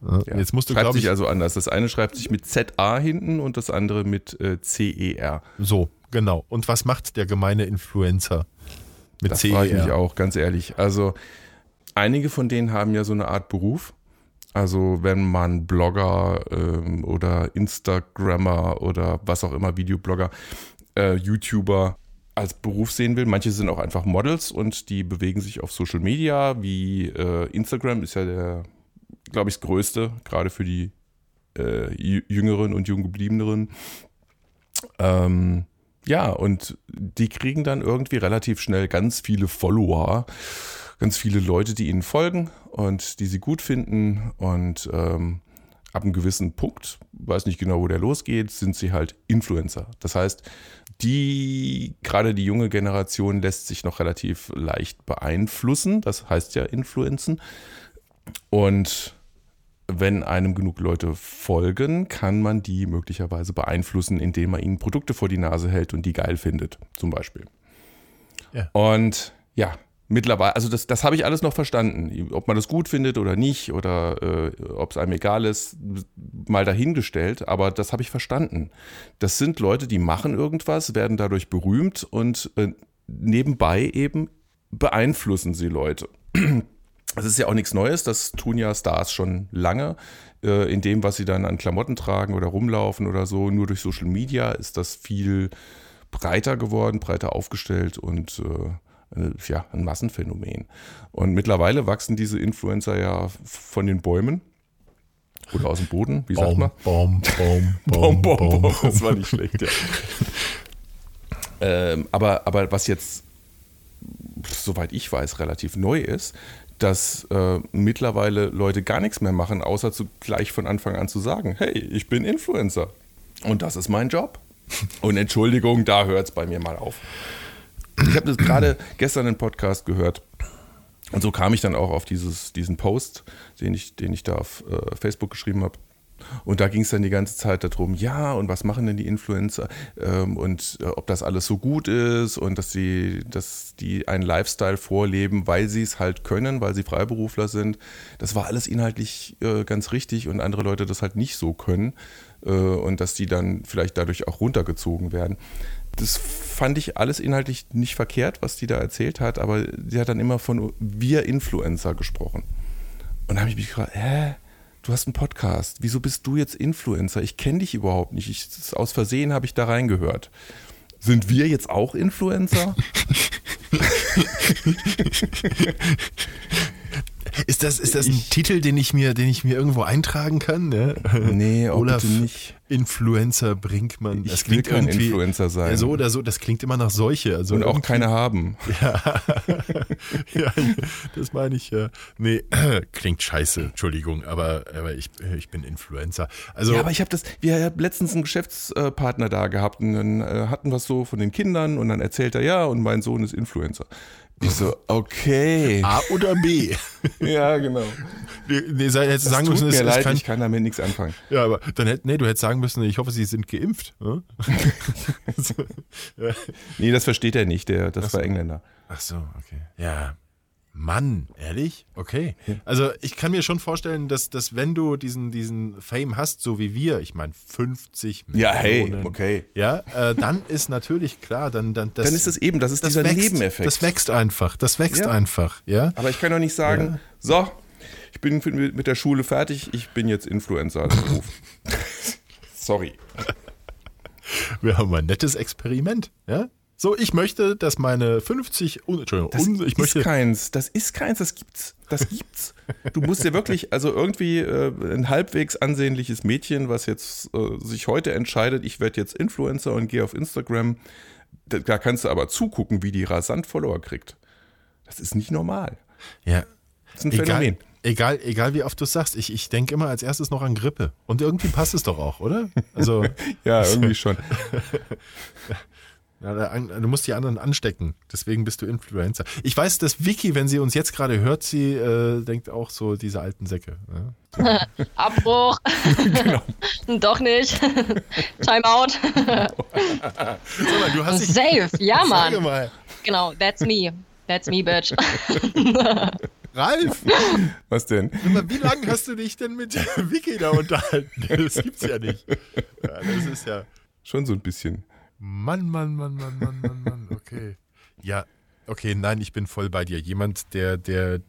Ja? Ja. Jetzt musst du, schreibt glaube sich ich, also anders. Das eine schreibt sich mit ZA hinten und das andere mit äh, CER. so, genau. Und was macht der gemeine Influencer mit Das frage ich mich auch, ganz ehrlich. Also, einige von denen haben ja so eine Art Beruf. Also, wenn man Blogger ähm, oder Instagrammer oder was auch immer, Videoblogger, äh, YouTuber als Beruf sehen will. Manche sind auch einfach Models und die bewegen sich auf Social Media, wie äh, Instagram ist ja der, glaube ich, das größte, gerade für die äh, Jü- Jüngeren und Junggebliebeneren. Ähm, ja, und die kriegen dann irgendwie relativ schnell ganz viele Follower, ganz viele Leute, die ihnen folgen und die sie gut finden. Und ähm, ab einem gewissen Punkt, weiß nicht genau, wo der losgeht, sind sie halt Influencer. Das heißt, die, gerade die junge Generation lässt sich noch relativ leicht beeinflussen. Das heißt ja Influenzen. Und wenn einem genug Leute folgen, kann man die möglicherweise beeinflussen, indem man ihnen Produkte vor die Nase hält und die geil findet, zum Beispiel. Ja. Und ja, mittlerweile, also das, das habe ich alles noch verstanden. Ob man das gut findet oder nicht oder äh, ob es einem egal ist, mal dahingestellt, aber das habe ich verstanden. Das sind Leute, die machen irgendwas, werden dadurch berühmt und äh, nebenbei eben beeinflussen sie Leute. Das ist ja auch nichts Neues, das tun ja Stars schon lange. Äh, in dem, was sie dann an Klamotten tragen oder rumlaufen oder so, nur durch Social Media ist das viel breiter geworden, breiter aufgestellt und äh, ja, ein Massenphänomen. Und mittlerweile wachsen diese Influencer ja von den Bäumen oder aus dem Boden, wie sagt man? <laughs> Baum, Baum, Baum, Baum, Baum. Das war nicht schlecht, ja. ähm, aber, aber was jetzt, soweit ich weiß, relativ neu ist, dass äh, mittlerweile Leute gar nichts mehr machen, außer zu, gleich von Anfang an zu sagen, hey, ich bin Influencer und das ist mein Job. <laughs> Und Entschuldigung, da hört es bei mir mal auf. Ich habe das gerade gestern im Podcast gehört. Und so kam ich dann auch auf dieses, diesen Post, den ich, den ich da auf äh, Facebook geschrieben habe. Und da ging es dann die ganze Zeit darum, ja, und was machen denn die Influencer ähm, und äh, ob das alles so gut ist und dass sie, dass die einen Lifestyle vorleben, weil sie es halt können, weil sie Freiberufler sind. Das war alles inhaltlich äh, ganz richtig und andere Leute das halt nicht so können äh, und dass die dann vielleicht dadurch auch runtergezogen werden. Das fand ich alles inhaltlich nicht verkehrt, was die da erzählt hat, aber sie hat dann immer von wir Influencer gesprochen. Und da habe ich mich gefragt, hä? Du hast einen Podcast. Wieso bist du jetzt Influencer? Ich kenne dich überhaupt nicht. Ich, aus Versehen habe ich da reingehört. Sind wir jetzt auch Influencer? <laughs> Ist das, ist das ein ich, Titel, den ich mir, den ich mir irgendwo eintragen kann? Ne? Nee, Olaf nicht. Influencer Brinkmann. Das ich klingt will kein Influencer sein. So oder so, das klingt immer nach Seuche. Also Und auch keine haben. <laughs> Ja. ja, das meine ich ja. Nee, <clears throat> klingt scheiße, Entschuldigung, aber, aber ich, ich bin Influencer. Also, ja, aber ich habe das, wir haben letztens einen Geschäftspartner da gehabt und dann äh, hatten wir es so von den Kindern und dann erzählt er, ja, und mein Sohn ist Influencer. Ich so, okay. A oder B? <laughs> ja, genau. Nee, hättest das sagen tut müssen, mir es, leid, kann, ich kann damit nichts anfangen. Ja, aber dann hätt, nee, du hättest sagen müssen, ich hoffe, sie sind geimpft. Ja. <laughs> Nee, das versteht er nicht, der, das Ach war so. Engländer. Ach so, okay. Ja. Mann, ehrlich? Okay. Also ich kann mir schon vorstellen, dass, dass wenn du diesen, diesen Fame hast, so wie wir, ich meine 50 Millionen. Ja, hey, okay. Ja, äh, dann ist natürlich klar, dann, dann, das, Dann ist es eben, das ist das dieser wächst, Nebeneffekt. Das wächst einfach, das wächst Ja. einfach, ja. Aber ich kann doch nicht sagen, so, ich bin mit mit der Schule fertig, ich bin jetzt Influencer als <laughs> Beruf. Sorry. Wir haben ein nettes Experiment, ja. So, ich möchte, dass meine 50, un, Entschuldigung, Das ich möchte, ist keins, das ist keins, das gibt's. Das gibt's. Du musst dir wirklich, also irgendwie äh, ein halbwegs ansehnliches Mädchen, was jetzt äh, sich heute entscheidet, ich werde jetzt Influencer und gehe auf Instagram, da, da kannst du aber zugucken, wie die rasant Follower kriegt. Das ist nicht normal. ja, Das ist ein egal, Phänomen. egal, egal wie oft du es sagst, ich, ich denke immer als erstes noch an Grippe. Und irgendwie passt es doch auch, oder? Also, <laughs> Ja, <laughs> irgendwie schon. <laughs> Ja, du musst die anderen anstecken. Deswegen bist du Influencer. Ich weiß, dass Vicky, wenn sie uns jetzt gerade hört, sie äh, denkt auch so, diese alten Säcke. Ja? <laughs> Abbruch. <laughs> <laughs> Doch nicht. Timeout. Sag mal, du hast dich, Safe. Ja, Mann. mal, Genau, that's me. That's me, bitch. Ralf, Was denn? wie lange hast du dich denn mit Vicky da unterhalten? Das gibt's ja nicht. Ja, das ist ja. Schon so ein bisschen. Mann, Mann, Mann, Mann, Mann, Mann, Mann, okay. Ja, okay, nein, ich bin voll bei dir. Jemand, der, der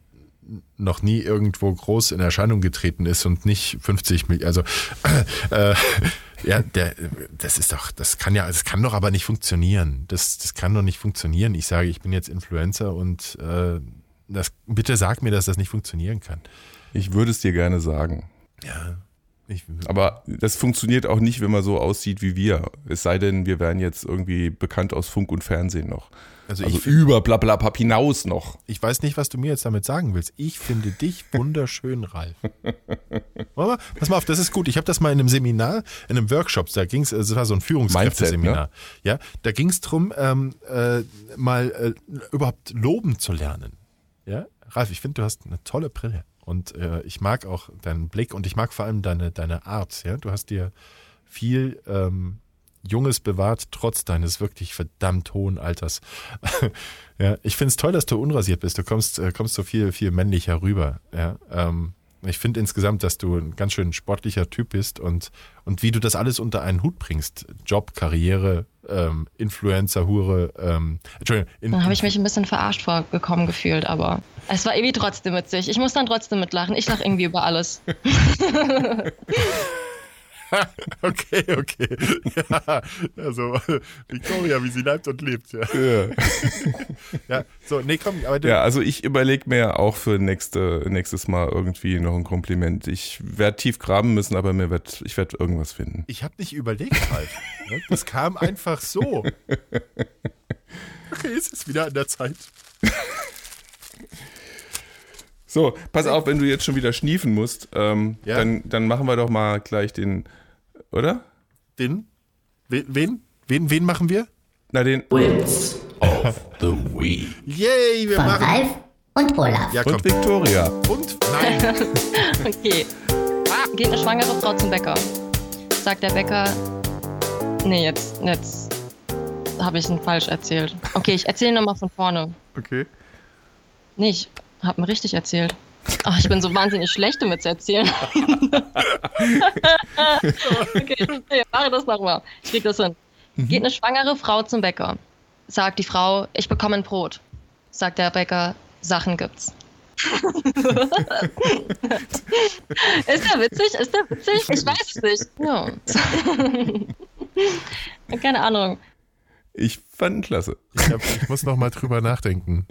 noch nie irgendwo groß in Erscheinung getreten ist und nicht 50 Millionen, also äh, ja, der, das ist doch, das kann ja, das kann doch aber nicht funktionieren. Das, das kann doch nicht funktionieren. Ich sage, ich bin jetzt Influencer und äh, das, bitte sag mir, dass das nicht funktionieren kann. Ich würde es dir gerne sagen. Ja. Aber das funktioniert auch nicht, wenn man so aussieht wie wir. Es sei denn, wir wären jetzt irgendwie bekannt aus Funk und Fernsehen noch. also Also ich, über Blablabla hinaus noch. Ich weiß nicht, was du mir jetzt damit sagen willst. Ich finde dich <laughs> wunderschön, Ralf. Aber, pass mal auf, das ist gut. Ich habe das mal in einem Seminar, in einem Workshop, da ging es, das war so ein Führungskräfteseminar. Ja, da ging es darum, ähm, äh, mal äh, überhaupt loben zu lernen. Ja, Ralf, ich finde, du hast eine tolle Brille. Und äh, ich mag auch deinen Blick und ich mag vor allem deine, deine Art. Ja? Du hast dir viel ähm, Junges bewahrt, trotz deines wirklich verdammt hohen Alters. <laughs> ja, ich finde es toll, dass du unrasiert bist. Du kommst, äh, kommst so viel, viel männlicher rüber. Ja, ähm, ich finde insgesamt, dass du ein ganz schön sportlicher Typ bist und, und wie du das alles unter einen Hut bringst. Job, Karriere, ähm, Influencer, Hure, ähm, Entschuldigung. In, Dann habe ich mich ein bisschen verarscht vorgekommen gefühlt, aber es war irgendwie trotzdem witzig. Ich muss dann trotzdem mitlachen. Ich lache irgendwie über alles. <laughs> <laughs> <laughs> okay, okay. <laughs> Ja, also Victoria, wie sie leibt und lebt. Ja, Ja. <laughs> ja so, nee, komm, aber du, Ja, also ich überlege mir auch für nächste, nächstes Mal irgendwie noch ein Kompliment. Ich werde tief graben müssen, aber mir wird, ich werde irgendwas finden. ich habe nicht überlegt, Ralf. Ne? Das kam einfach so. Okay, es ist wieder an der Zeit. So, pass auf, wenn du jetzt schon wieder schniefen musst, ähm, Ja. dann, dann machen wir doch mal gleich den, oder? Den? Wen? Wen, wen, wen machen wir? Na, den. Yay, wir Von machen. Ralf und Olaf. Ja, komm. Und Victoria. Und? Nein. <laughs> Okay. Geht eine schwangere Frau zum Bäcker. Sagt der Bäcker. Nee, jetzt, jetzt habe ich ihn falsch erzählt. Okay, ich erzähle nochmal von vorne. Okay. Nee, ich habe ihn richtig erzählt. Ach, ich bin so wahnsinnig schlecht damit zu erzählen. <laughs> okay, ich mache das nochmal. Ich krieg das hin. Geht eine schwangere Frau zum Bäcker. Sagt die Frau, ich bekomme ein Brot. Sagt der Bäcker, Sachen gibt's. <laughs> ist der witzig? Ist der witzig? Ich weiß es nicht. Ja. <laughs> Keine Ahnung. Ich fand ihn klasse. Ich, hab, ich muss noch mal drüber nachdenken.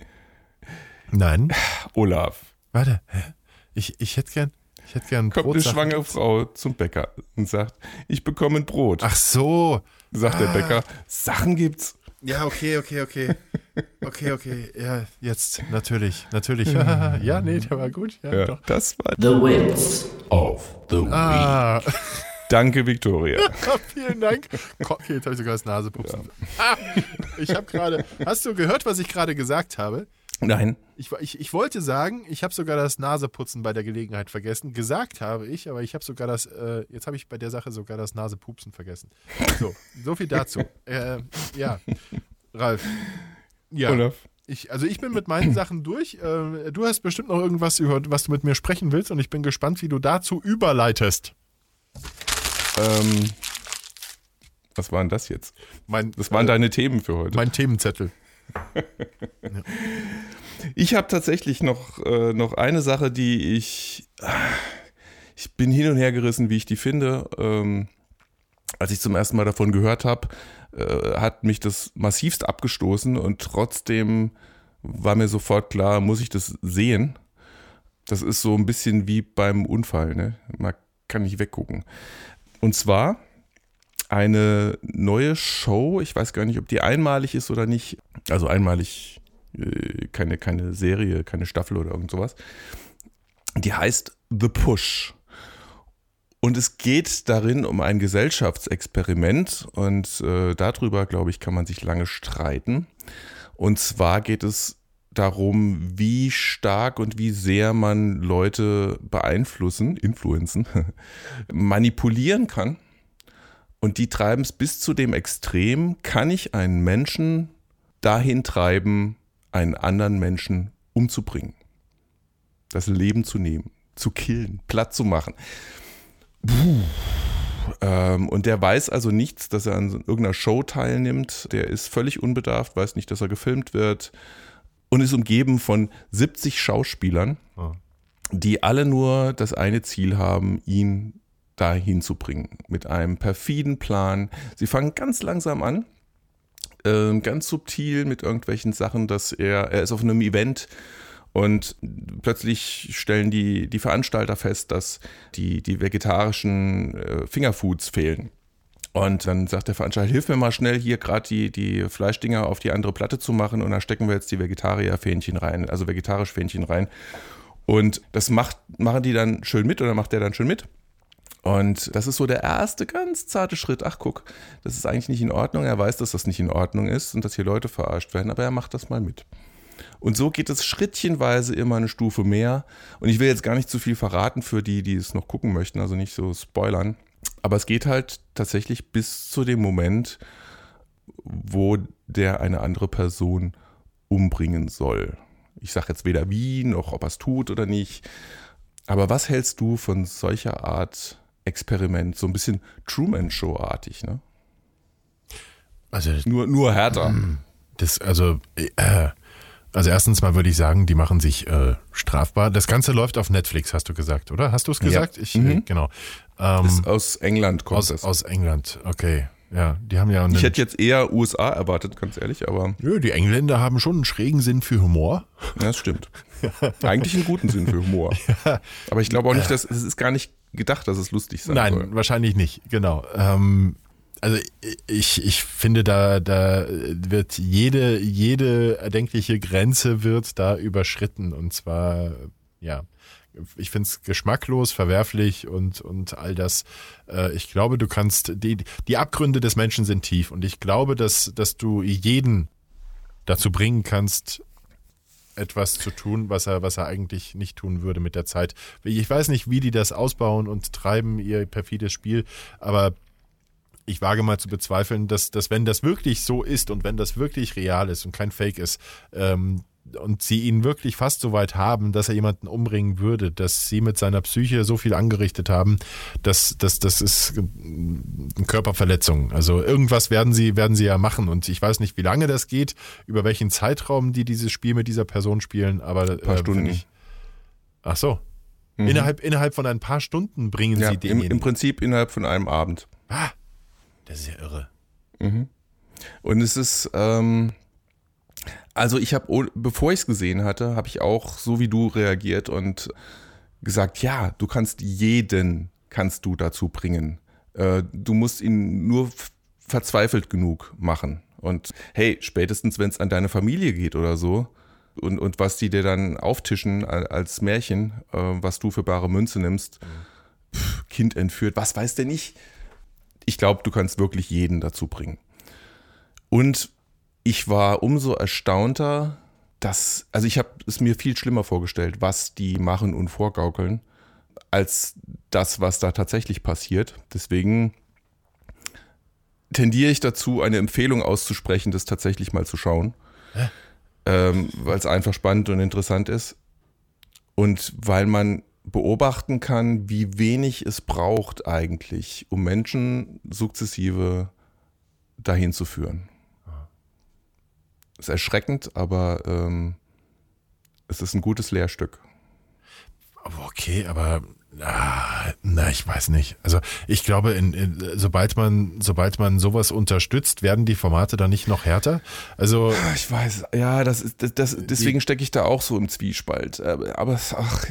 Nein. Olaf. Warte. hä? Ich, ich hätte gern. Ich hätte gern Kommt Brot. eine schwangere Frau zum Bäcker und sagt, ich bekomme ein Brot. Ach so. Sagt der Bäcker, Sachen gibt's. Ja, okay, okay, okay. Okay, okay. Ja, jetzt. Natürlich. Natürlich. <laughs> <laughs> ja, nee, der war gut. Ja, Ja, doch. das war. Ah, Danke, Victoria. <laughs> vielen Dank. Okay, jetzt habe ich sogar das Nasepupsen. Ah, ich habe gerade. Hast du gehört, was ich gerade gesagt habe? Nein. Ich, ich, ich wollte sagen, ich habe sogar das Naseputzen bei der Gelegenheit vergessen. Gesagt habe ich, aber ich habe sogar das, äh, jetzt habe ich bei der Sache sogar das Nasepupsen vergessen. So, so viel dazu. <laughs> äh, ja, Ralf. Ja, Olaf. ich, also ich bin mit meinen Sachen durch. Äh, du hast bestimmt noch irgendwas, über was du mit mir sprechen willst und ich bin gespannt, wie du dazu überleitest. Ähm, was waren das jetzt? Mein, Das waren äh, deine Themen für heute. mein Themenzettel. <laughs> Ich habe tatsächlich noch, äh, noch eine Sache, die ich. Ich bin hin und her gerissen, wie ich die finde. Ähm, als ich zum ersten Mal davon gehört habe, äh, hat mich das massivst abgestoßen und trotzdem war mir sofort klar, muss ich das sehen. Das ist so ein bisschen wie beim Unfall, ne? Man kann nicht weggucken. Und zwar eine neue Show, ich weiß gar nicht, ob die einmalig ist oder nicht. Also einmalig äh, keine, keine Serie, keine Staffel oder irgend sowas. Die heißt The Push. Und es geht darin um ein Gesellschaftsexperiment und äh, darüber, glaube ich, kann man sich lange streiten. Und zwar geht es darum, wie stark und wie sehr man Leute beeinflussen, influenzen, <laughs> manipulieren kann. Und die treiben es bis zu dem Extrem, kann ich einen Menschen dahin treiben, einen anderen Menschen umzubringen. Das Leben zu nehmen, zu killen, platt zu machen. Puh. Ähm, und der weiß also nichts, dass er an irgendeiner Show teilnimmt. Der ist völlig unbedarft, weiß nicht, dass er gefilmt wird und ist umgeben von 70 Schauspielern, Oh. die alle nur das eine Ziel haben, ihn dahin zu bringen. Mit einem perfiden Plan. Sie fangen ganz langsam an, ähm, ganz subtil mit irgendwelchen Sachen, dass er, er ist auf einem Event und plötzlich stellen die, die Veranstalter fest, dass die, die vegetarischen äh, Fingerfoods fehlen. Und dann sagt der Veranstalter, hilf mir mal schnell hier gerade die, die Fleischdinger auf die andere Platte zu machen und da stecken wir jetzt die Vegetarier-Fähnchen rein, also vegetarisch Fähnchen rein. Und das macht, machen die dann schön mit oder macht der dann schön mit. Und das ist so der erste ganz zarte Schritt. Ach, guck, das ist eigentlich nicht in Ordnung. Er weiß, dass das nicht in Ordnung ist und dass hier Leute verarscht werden, aber er macht das mal mit. Und so geht es schrittchenweise immer eine Stufe mehr. Und ich will jetzt gar nicht zu viel verraten für die, die es noch gucken möchten, also nicht so spoilern. Aber es geht halt tatsächlich bis zu dem Moment, wo der eine andere Person umbringen soll. Ich sage jetzt weder wie, noch ob er es tut oder nicht. Aber was hältst du von solcher Art Experiment? So ein bisschen Truman-Show-artig, ne? Also, Nur, nur härter. das, also, äh, also erstens mal würde ich sagen, die machen sich äh, strafbar. Das Ganze läuft auf Netflix, hast du gesagt, oder? Hast du es gesagt? Ich, äh, Mhm. genau. Ähm, Ist aus England kommt aus, das. aus England, okay. Ja, die haben ja ich hätte jetzt eher USA erwartet, ganz ehrlich, aber Nö, die Engländer haben schon einen schrägen Sinn für Humor. ja, das stimmt. <laughs> Eigentlich einen guten Sinn für Humor. Aber ich glaube auch nicht, dass es ist gar nicht gedacht, dass es lustig sein Nein, soll. wahrscheinlich nicht, genau. Ähm, also ich, ich finde, da, da wird jede, jede erdenkliche Grenze wird da überschritten. Und zwar, ja, ich finde es geschmacklos, verwerflich und, und all das. Äh, ich glaube, du kannst, die, die Abgründe des Menschen sind tief. Und ich glaube, dass, dass du jeden dazu bringen kannst, etwas zu tun, was er, was er eigentlich nicht tun würde mit der Zeit. Ich weiß nicht, wie die das ausbauen und treiben, ihr perfides Spiel, aber ich wage mal zu bezweifeln, dass, dass wenn das wirklich so ist und wenn das wirklich real ist und kein Fake ist, ähm, und sie ihn wirklich fast so weit haben, dass er jemanden umbringen würde, dass sie mit seiner Psyche so viel angerichtet haben, dass das, das ist eine Körperverletzung. Also irgendwas werden sie, werden sie ja machen und ich weiß nicht, wie lange das geht, über welchen Zeitraum die dieses Spiel mit dieser Person spielen, aber ein paar Stunden. Ich, ach so. Innerhalb, innerhalb von ein paar Stunden bringen Ja, sie im, denjenigen. Im Prinzip innerhalb von einem Abend. ah, das ist ja irre. Und es ist, ähm, also ich habe, bevor ich es gesehen hatte, habe ich auch so wie du reagiert und gesagt, ja, du kannst jeden, kannst du dazu bringen. Äh, du musst ihn nur verzweifelt genug machen. Und hey, spätestens wenn es an deine Familie geht oder so, und, und was die dir dann auftischen als Märchen, äh, was du für bare Münze nimmst, pff, Kind entführt, was weiß der nicht. Ich glaube, du kannst wirklich jeden dazu bringen. Und ich war umso erstaunter, dass, also ich habe es mir viel schlimmer vorgestellt, was die machen und vorgaukeln, als das, was da tatsächlich passiert. Deswegen tendiere ich dazu, eine Empfehlung auszusprechen, das tatsächlich mal zu schauen, ähm, weil es einfach spannend und interessant ist und weil man beobachten kann, wie wenig es braucht eigentlich, um Menschen sukzessive dahin zu führen. Ist erschreckend, aber ähm, es ist ein gutes Lehrstück. Aber Okay, aber ah, na, ich weiß nicht. Also ich glaube, in, in, sobald man, sobald man sowas unterstützt, werden die Formate dann nicht noch härter. Also Ich weiß, ja, das ist, das, das, deswegen stecke ich da auch so im Zwiespalt. Aber, aber es- ach,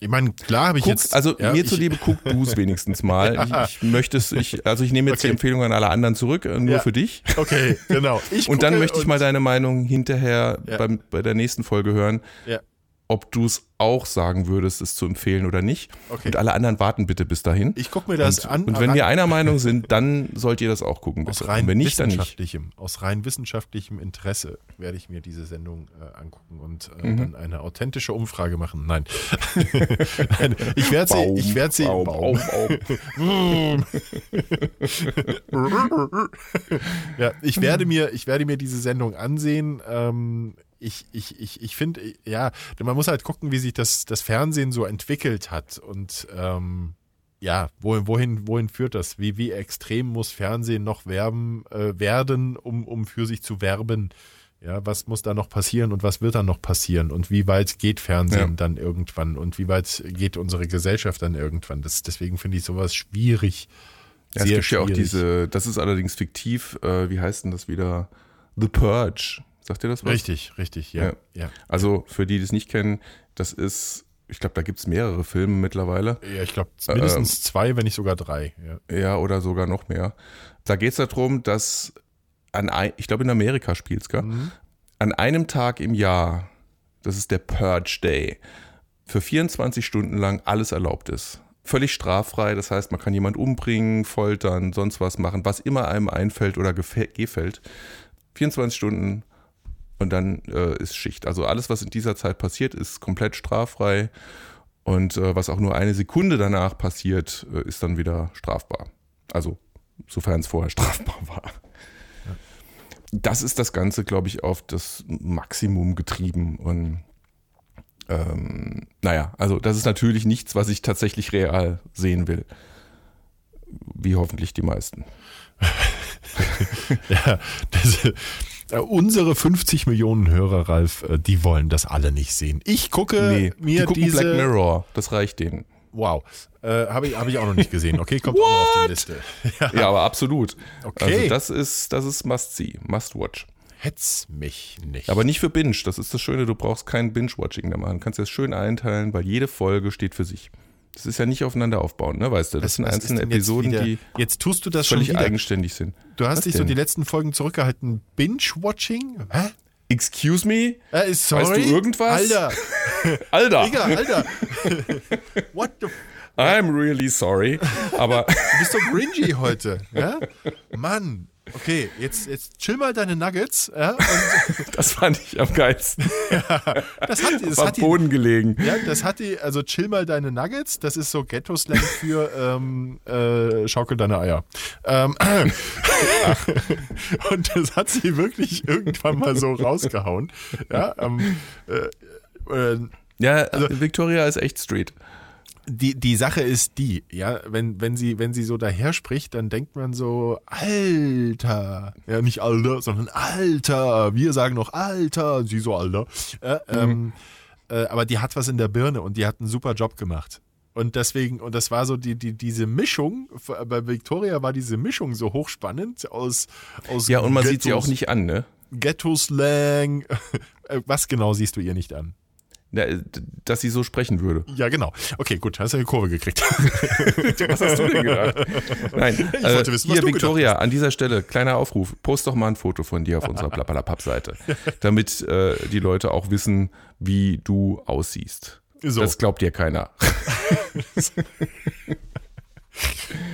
ich meine, klar habe ich guck, jetzt. also ja, mir zuliebe guck du es wenigstens mal. <laughs> Ich, ich möchte es, ich, also ich nehme jetzt die Okay. Empfehlung an alle anderen zurück, äh, nur Ja. für dich. Okay, genau. <laughs> Und dann möchte ich mal deine Meinung hinterher Ja. beim, bei der nächsten Folge hören, Ja. Ob du es auch sagen würdest, es zu empfehlen oder nicht. Okay. Und alle anderen warten bitte bis dahin. Ich gucke mir das und, an. Und wenn wir einer Meinung <laughs> sind, dann sollt ihr das auch gucken. aus rein Und wenn nicht, dann nicht. wissenschaftlichem, aus rein wissenschaftlichem Interesse werde ich mir diese Sendung äh, angucken und äh, Mhm. dann eine authentische Umfrage machen. Nein, <laughs> Nein ich werde sie, ich werde sie, Baum, Baum. Baum, <laughs> ja, ich werde mir, ich werde mir diese Sendung ansehen. Ähm, ich, ich, ich, ich finde, ja, man muss halt gucken, wie sich das, das Fernsehen so entwickelt hat und ähm, ja, wohin, wohin, wohin führt das? Wie, wie extrem muss Fernsehen noch werben, äh, werden, um, um für sich zu werben? Ja, was muss da noch passieren und was wird dann noch passieren? Und wie weit geht Fernsehen Ja. dann irgendwann? Und wie weit geht unsere Gesellschaft dann irgendwann? Das, deswegen finde ich sowas schwierig. Ja, es gibt ja auch schwierig. diese, das ist allerdings fiktiv, äh, wie heißt denn das wieder? The Purge. Sagt ihr das was? Richtig, richtig, ja. Ja. ja. Also für die, die es nicht kennen, das ist, ich glaube, da gibt es mehrere Filme mittlerweile. Ja, ich glaube Äh, mindestens zwei, wenn nicht sogar drei. Ja. Ja, oder sogar noch mehr. Da geht es darum, dass an ein, ich glaube in Amerika spielt es, an einem Tag im Jahr, das ist der Purge Day, für 24 Stunden lang alles erlaubt ist. Völlig straffrei, das heißt, man kann jemand umbringen, foltern, sonst was machen, was immer einem einfällt oder gefä- gefällt. 24 Stunden und dann äh, ist Schicht. Also alles, was in dieser Zeit passiert, ist komplett straffrei. Und äh, was auch nur eine Sekunde danach passiert, äh, ist dann wieder strafbar. Also, sofern es vorher <laughs> strafbar war. Das ist das Ganze, glaube ich, auf das Maximum getrieben. Und ähm, naja, also das ist natürlich nichts, was ich tatsächlich real sehen will. Wie hoffentlich die meisten. <laughs> ja das, unsere 50 Millionen Hörer, Ralf, äh, die wollen das alle nicht sehen. Ich gucke Nee, mir die diese. Black Mirror, das reicht denen. Wow. Äh, Habe ich, hab ich auch noch nicht gesehen. Okay, kommt auch noch auf die Liste. <laughs> Ja, aber absolut. Okay. Also das ist, das ist Must-See, Must-Watch. Hetz mich nicht. Aber nicht für Binge. Das ist das Schöne, du brauchst kein Binge-Watching mehr machen. Du kannst das schön einteilen, weil jede Folge steht für sich. Das ist ja nicht aufeinander aufbauen, ne, weißt du? Das Was- sind einzelne Episoden, wieder- die Jetzt tust du das völlig eigenständig sind. Du hast Was dich so denn? die letzten Folgen zurückgehalten. Binge-Watching? Hä? Excuse me? Äh, sorry? Weißt du irgendwas? Alter, <laughs> Alter, Digga, Alter. <laughs> What the f I'm really sorry. Aber Du bist doch cringy heute. Ja? Mann. Okay, jetzt, jetzt chill mal deine Nuggets. Ja? <laughs> Das fand ich am geilsten. <laughs> das hat, das am die, Boden gelegen. ja, das hat die, also chill mal deine Nuggets, das ist so Ghetto-Slang für <laughs> ähm, äh, schaukel deine Eier. Ähm, und das hat sie wirklich irgendwann mal so rausgehauen. Ja, ähm, äh, äh, Ja, Also Victoria ist echt straight. Die, die Sache ist die, ja, wenn, wenn sie, wenn sie so daher spricht, dann denkt man so, Alter. Ja, nicht Alter, sondern Alter. Wir sagen noch Alter, sie so Alter. Äh, ähm, äh, aber die hat was in der Birne und die hat einen super Job gemacht. Und deswegen, und das war so die, die, diese Mischung, bei Victoria war diese Mischung so hochspannend aus, aus Ja, und man sieht sie Ghettos- auch nicht an, ne? Ghetto-Slang. <laughs> Äh, Was genau siehst du ihr nicht an? Na, Dass sie so sprechen würde. Ja, genau. Okay, gut, hast du eine Kurve gekriegt. <laughs> Was hast du denn gedacht? Nein, Ich äh, wollte wissen, was hier, du Victoria, an dieser Stelle, kleiner Aufruf, post doch mal ein Foto von dir auf unserer Blablabla-Seite, <laughs> damit äh, die Leute auch wissen, wie du aussiehst. So. Das glaubt dir keiner. <laughs>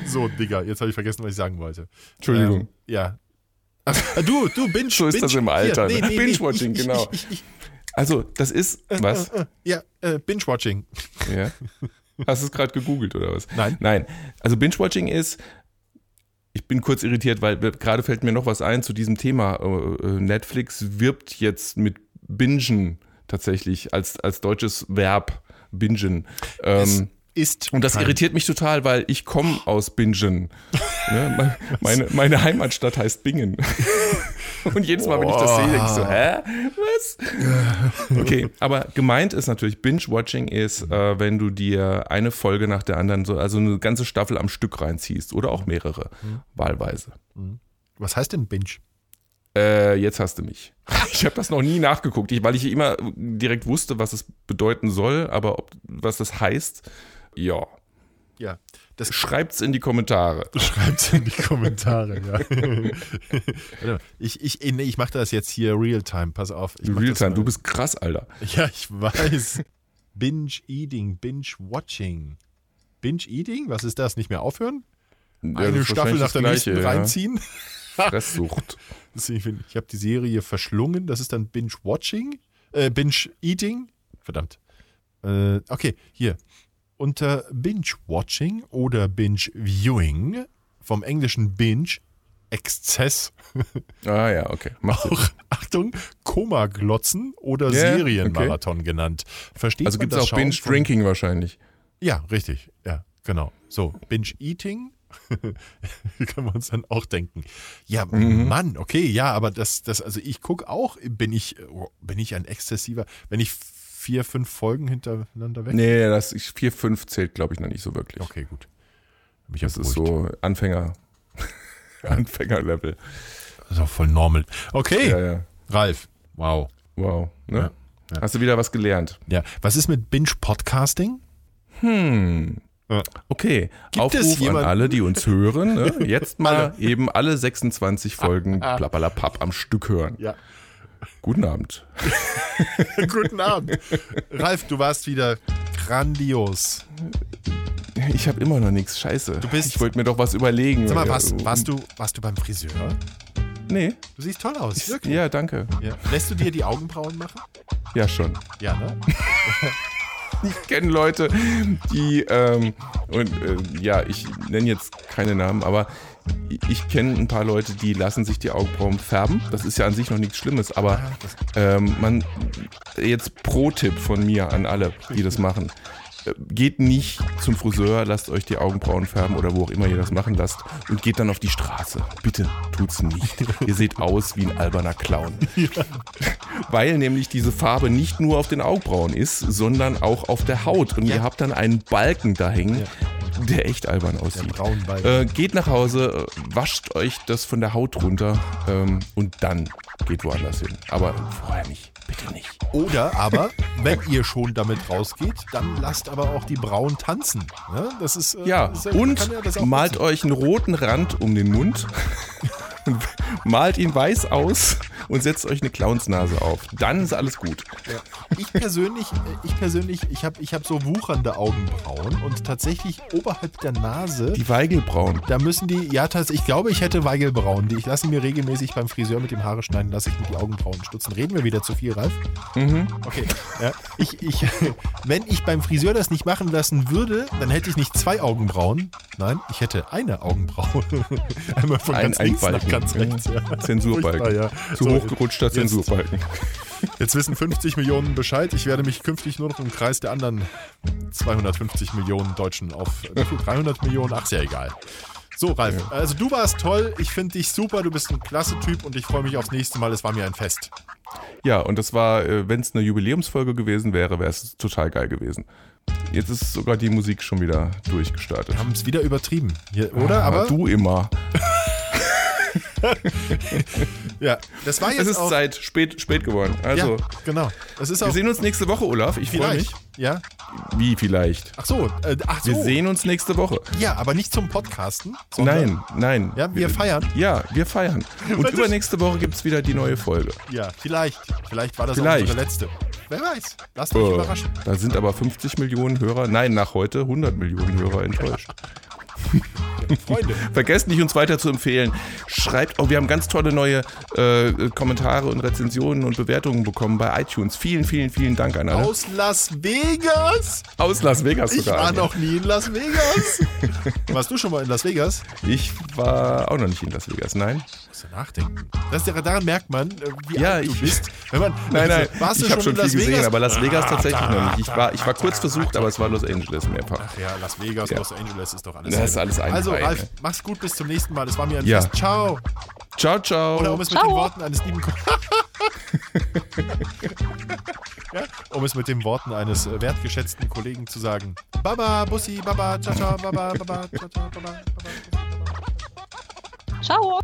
So, Digga, jetzt habe ich vergessen, was ich sagen wollte. Entschuldigung. Ähm, ja. Ach, äh, du, du, Binge. So ist binge, das im Alter, ne? nee, nee, Binge-Watching, genau. Ich, ich, ich, Also, das ist, was? äh, ja, äh, Binge-Watching. Ja. Hast du es gerade gegoogelt oder was? Nein. Nein. Also Binge-Watching ist, ich bin kurz irritiert, weil gerade fällt mir noch was ein zu diesem Thema. Äh, äh, Netflix wirbt jetzt mit Bingen tatsächlich als, als deutsches Verb. Bingen. Ähm, Ist und das kein- irritiert mich total, weil ich komme aus Bingen. <laughs> ne? Me- meine, meine Heimatstadt heißt Bingen. <laughs> <laughs> Und jedes Mal, wenn ich das sehe, denke ich so, hä? Was? <laughs> Okay, aber gemeint ist natürlich, Binge-Watching ist, äh, wenn du dir eine Folge nach der anderen, so, also eine ganze Staffel am Stück reinziehst oder auch mehrere, wahlweise. Was heißt denn Binge? Äh, jetzt hast du mich. <laughs> Ich habe das noch nie nachgeguckt, ich, weil ich immer direkt wusste, was es bedeuten soll, aber ob, was das heißt, ja. Ja, das Schreibt's in die Kommentare. <laughs> schreibt in die Kommentare, ja. <laughs> Ich, ich, nee, ich mache das jetzt hier Realtime, pass auf. Realtime, du bist krass, Alter. <laughs> Ja, ich weiß. Binge-Eating, Binge-Watching. Binge-Eating? Was ist das? Nicht mehr aufhören? Ja, Eine Staffel nach der das nächsten Gleiche, ja. reinziehen? Fresssucht. Ich habe die Serie verschlungen. Das ist dann Binge-Watching. Äh, Binge-Eating. Verdammt. Äh, okay, hier. Unter Binge-Watching oder Binge-Viewing vom englischen Binge Exzess. <laughs> Ah ja, okay. Macht Sinn. Auch, Achtung, Koma-Glotzen oder Ja, Serienmarathon genannt. Versteht Also gibt es auch Binge-Drinking wahrscheinlich. Ja, richtig. Ja, genau. So, Binge-Eating können wir uns dann auch denken. Ja, Mhm. Mann, okay, ja, aber das, das, also ich gucke auch, bin ich, oh, bin ich ein exzessiver, wenn ich vier, fünf Folgen hintereinander weg. Nee, das 4, 5 zählt, glaube ich, noch nicht so wirklich. Okay, gut. Hab ich Das ist so Anfänger. Anfängerlevel. Das ist auch voll normal. Okay, Ja, ja. Ralf. Wow. Wow. Ne? Ja. Hast du wieder was gelernt? Ja, was ist mit Binge-Podcasting? Hm. Okay, Gibt Aufruf an alle, die uns hören. Ne? <laughs> Jetzt mal eben alle 26 Folgen <laughs> Plappalapapp am Stück hören. Ja. Guten Abend. <laughs> Guten Abend. Ralf, du warst wieder grandios. Ich habe immer noch nichts. Scheiße. Du bist- ich wollte mir doch was überlegen. Sag mal, warst, warst, du, warst du beim Friseur? Nee. Du siehst toll aus, wirklich. Ja, danke. Ja. Lässt du dir die Augenbrauen machen? Ja, schon. Ja, ne? <laughs> Ich kenne Leute, die, ähm, und äh, ja, ich nenne jetzt keine Namen, aber ich kenne ein paar Leute, die lassen sich die Augenbrauen färben. Das ist ja an sich noch nichts Schlimmes, aber ähm, man, jetzt Pro-Tipp von mir an alle, die das machen. äh, geht nicht zum Friseur, lasst euch die Augenbrauen färben oder wo auch immer ihr das machen lasst und geht dann auf die Straße. Bitte tut's nicht. ihr seht aus wie ein alberner Clown. <laughs> Weil nämlich diese Farbe nicht nur auf den Augenbrauen ist, sondern auch auf der Haut. Und ihr habt dann einen Balken da hängen, <laughs> der echt albern aussieht. Äh, geht nach Hause, äh, wascht euch das von der Haut runter ähm, und dann geht woanders hin. Aber vorher nicht. Bitte nicht. Oder aber, wenn ihr schon damit rausgeht, dann lasst aber auch die Brauen tanzen. Ne? Das ist, äh, Ja, das ist man und ja malt euch einen roten Rand um den Mund. <laughs> <laughs> malt ihn weiß aus und setzt euch eine Clownsnase auf. Dann ist alles gut. Ich persönlich, äh, ich persönlich, ich habe ich hab so wuchernde Augenbrauen und tatsächlich oberhalb der Nase, Die Weigelbrauen. da müssen die, ja, tatsächlich, ich glaube, ich hätte Weigelbrauen. Die ich lasse mir regelmäßig beim Friseur mit dem Haare schneiden, lasse ich mir die Augenbrauen stutzen. Reden wir wieder zu viel, Ralf? Mhm. Okay. Ja, ich, ich, <laughs> wenn ich beim Friseur das nicht machen lassen würde, dann hätte ich nicht zwei Augenbrauen. Nein, ich hätte eine Augenbraue. <laughs> Einmal von Ein- ganz links nach. Ganz rechts. Ja. Zensurbalken. Ja. Zu So, hochgerutschter jetzt- Zensurbalken. Jetzt wissen 50 Millionen Bescheid. Ich werde mich künftig nur noch im Kreis der anderen 250 Millionen Deutschen auf wie viel? 300 Millionen. Ach, ist ja egal. So, Ralf, also du warst toll. Ich finde dich super. Du bist ein klasse Typ und ich freue mich aufs nächste Mal. Es war mir ein Fest. Ja, und das war, äh, wenn es eine Jubiläumsfolge gewesen wäre, wäre es total geil gewesen. Jetzt ist sogar die Musik schon wieder durchgestartet. Wir haben es wieder übertrieben. Hier, oder? Aber Aber du immer. Ja, das war Es jetzt ist auch. Zeit, spät, spät geworden. Also, ja, genau. Es ist auch wir sehen uns nächste Woche, Olaf. Ich freue mich. vielleicht. Ja. Wie vielleicht? Ach so. Äh, ach so. Wir sehen uns nächste Woche. Ja, aber nicht zum Podcasten. Nein, nein. Ja, wir feiern. Ja, wir feiern. <laughs> Und übernächste Woche gibt es wieder die neue Folge. Ja, vielleicht. Vielleicht war das Vielleicht. auch unsere letzte. Wer weiß. Lasst euch Äh, überraschen. da sind aber 50 Millionen Hörer, nein, nach heute 100 Millionen Hörer enttäuscht. <laughs> Freunde. Vergesst nicht, uns weiter zu empfehlen. Schreibt, oh, wir haben ganz tolle neue äh, Kommentare und Rezensionen und Bewertungen bekommen bei iTunes. Vielen, vielen, vielen Dank an alle. Aus Las Vegas. Aus Las Vegas Ich sogar. war Anja. noch nie in Las Vegas. <laughs> Warst du schon mal in Las Vegas? Ich war auch noch nicht in Las Vegas, nein. Musst du nachdenken. Das, ist ja- daran merkt man, äh, wie Ja, alt du ich- bist. Wenn man, <laughs> Nein, nein, warst ich habe schon in viel Las gesehen, Vegas? aber Las Vegas tatsächlich noch nicht. Ich war, ich war kurz versucht, aber es war Los Angeles mehrfach. Ach ja, Las Vegas, Ja. Los Angeles ist doch alles. Das ist alles ein Also, Verein, Ralf, mach's gut, bis zum nächsten Mal. Das war mir ein Ja. Fest. Ciao. Ciao, ciao. Oder um es mit Ciao. den Worten eines lieben <laughs> ja, um es mit den Worten eines äh, wertgeschätzten Kollegen zu sagen. Baba, Bussi, Baba, ciao, ciao, Baba, Baba, ciao, ciao, Baba, Baba, Baba. Ciao.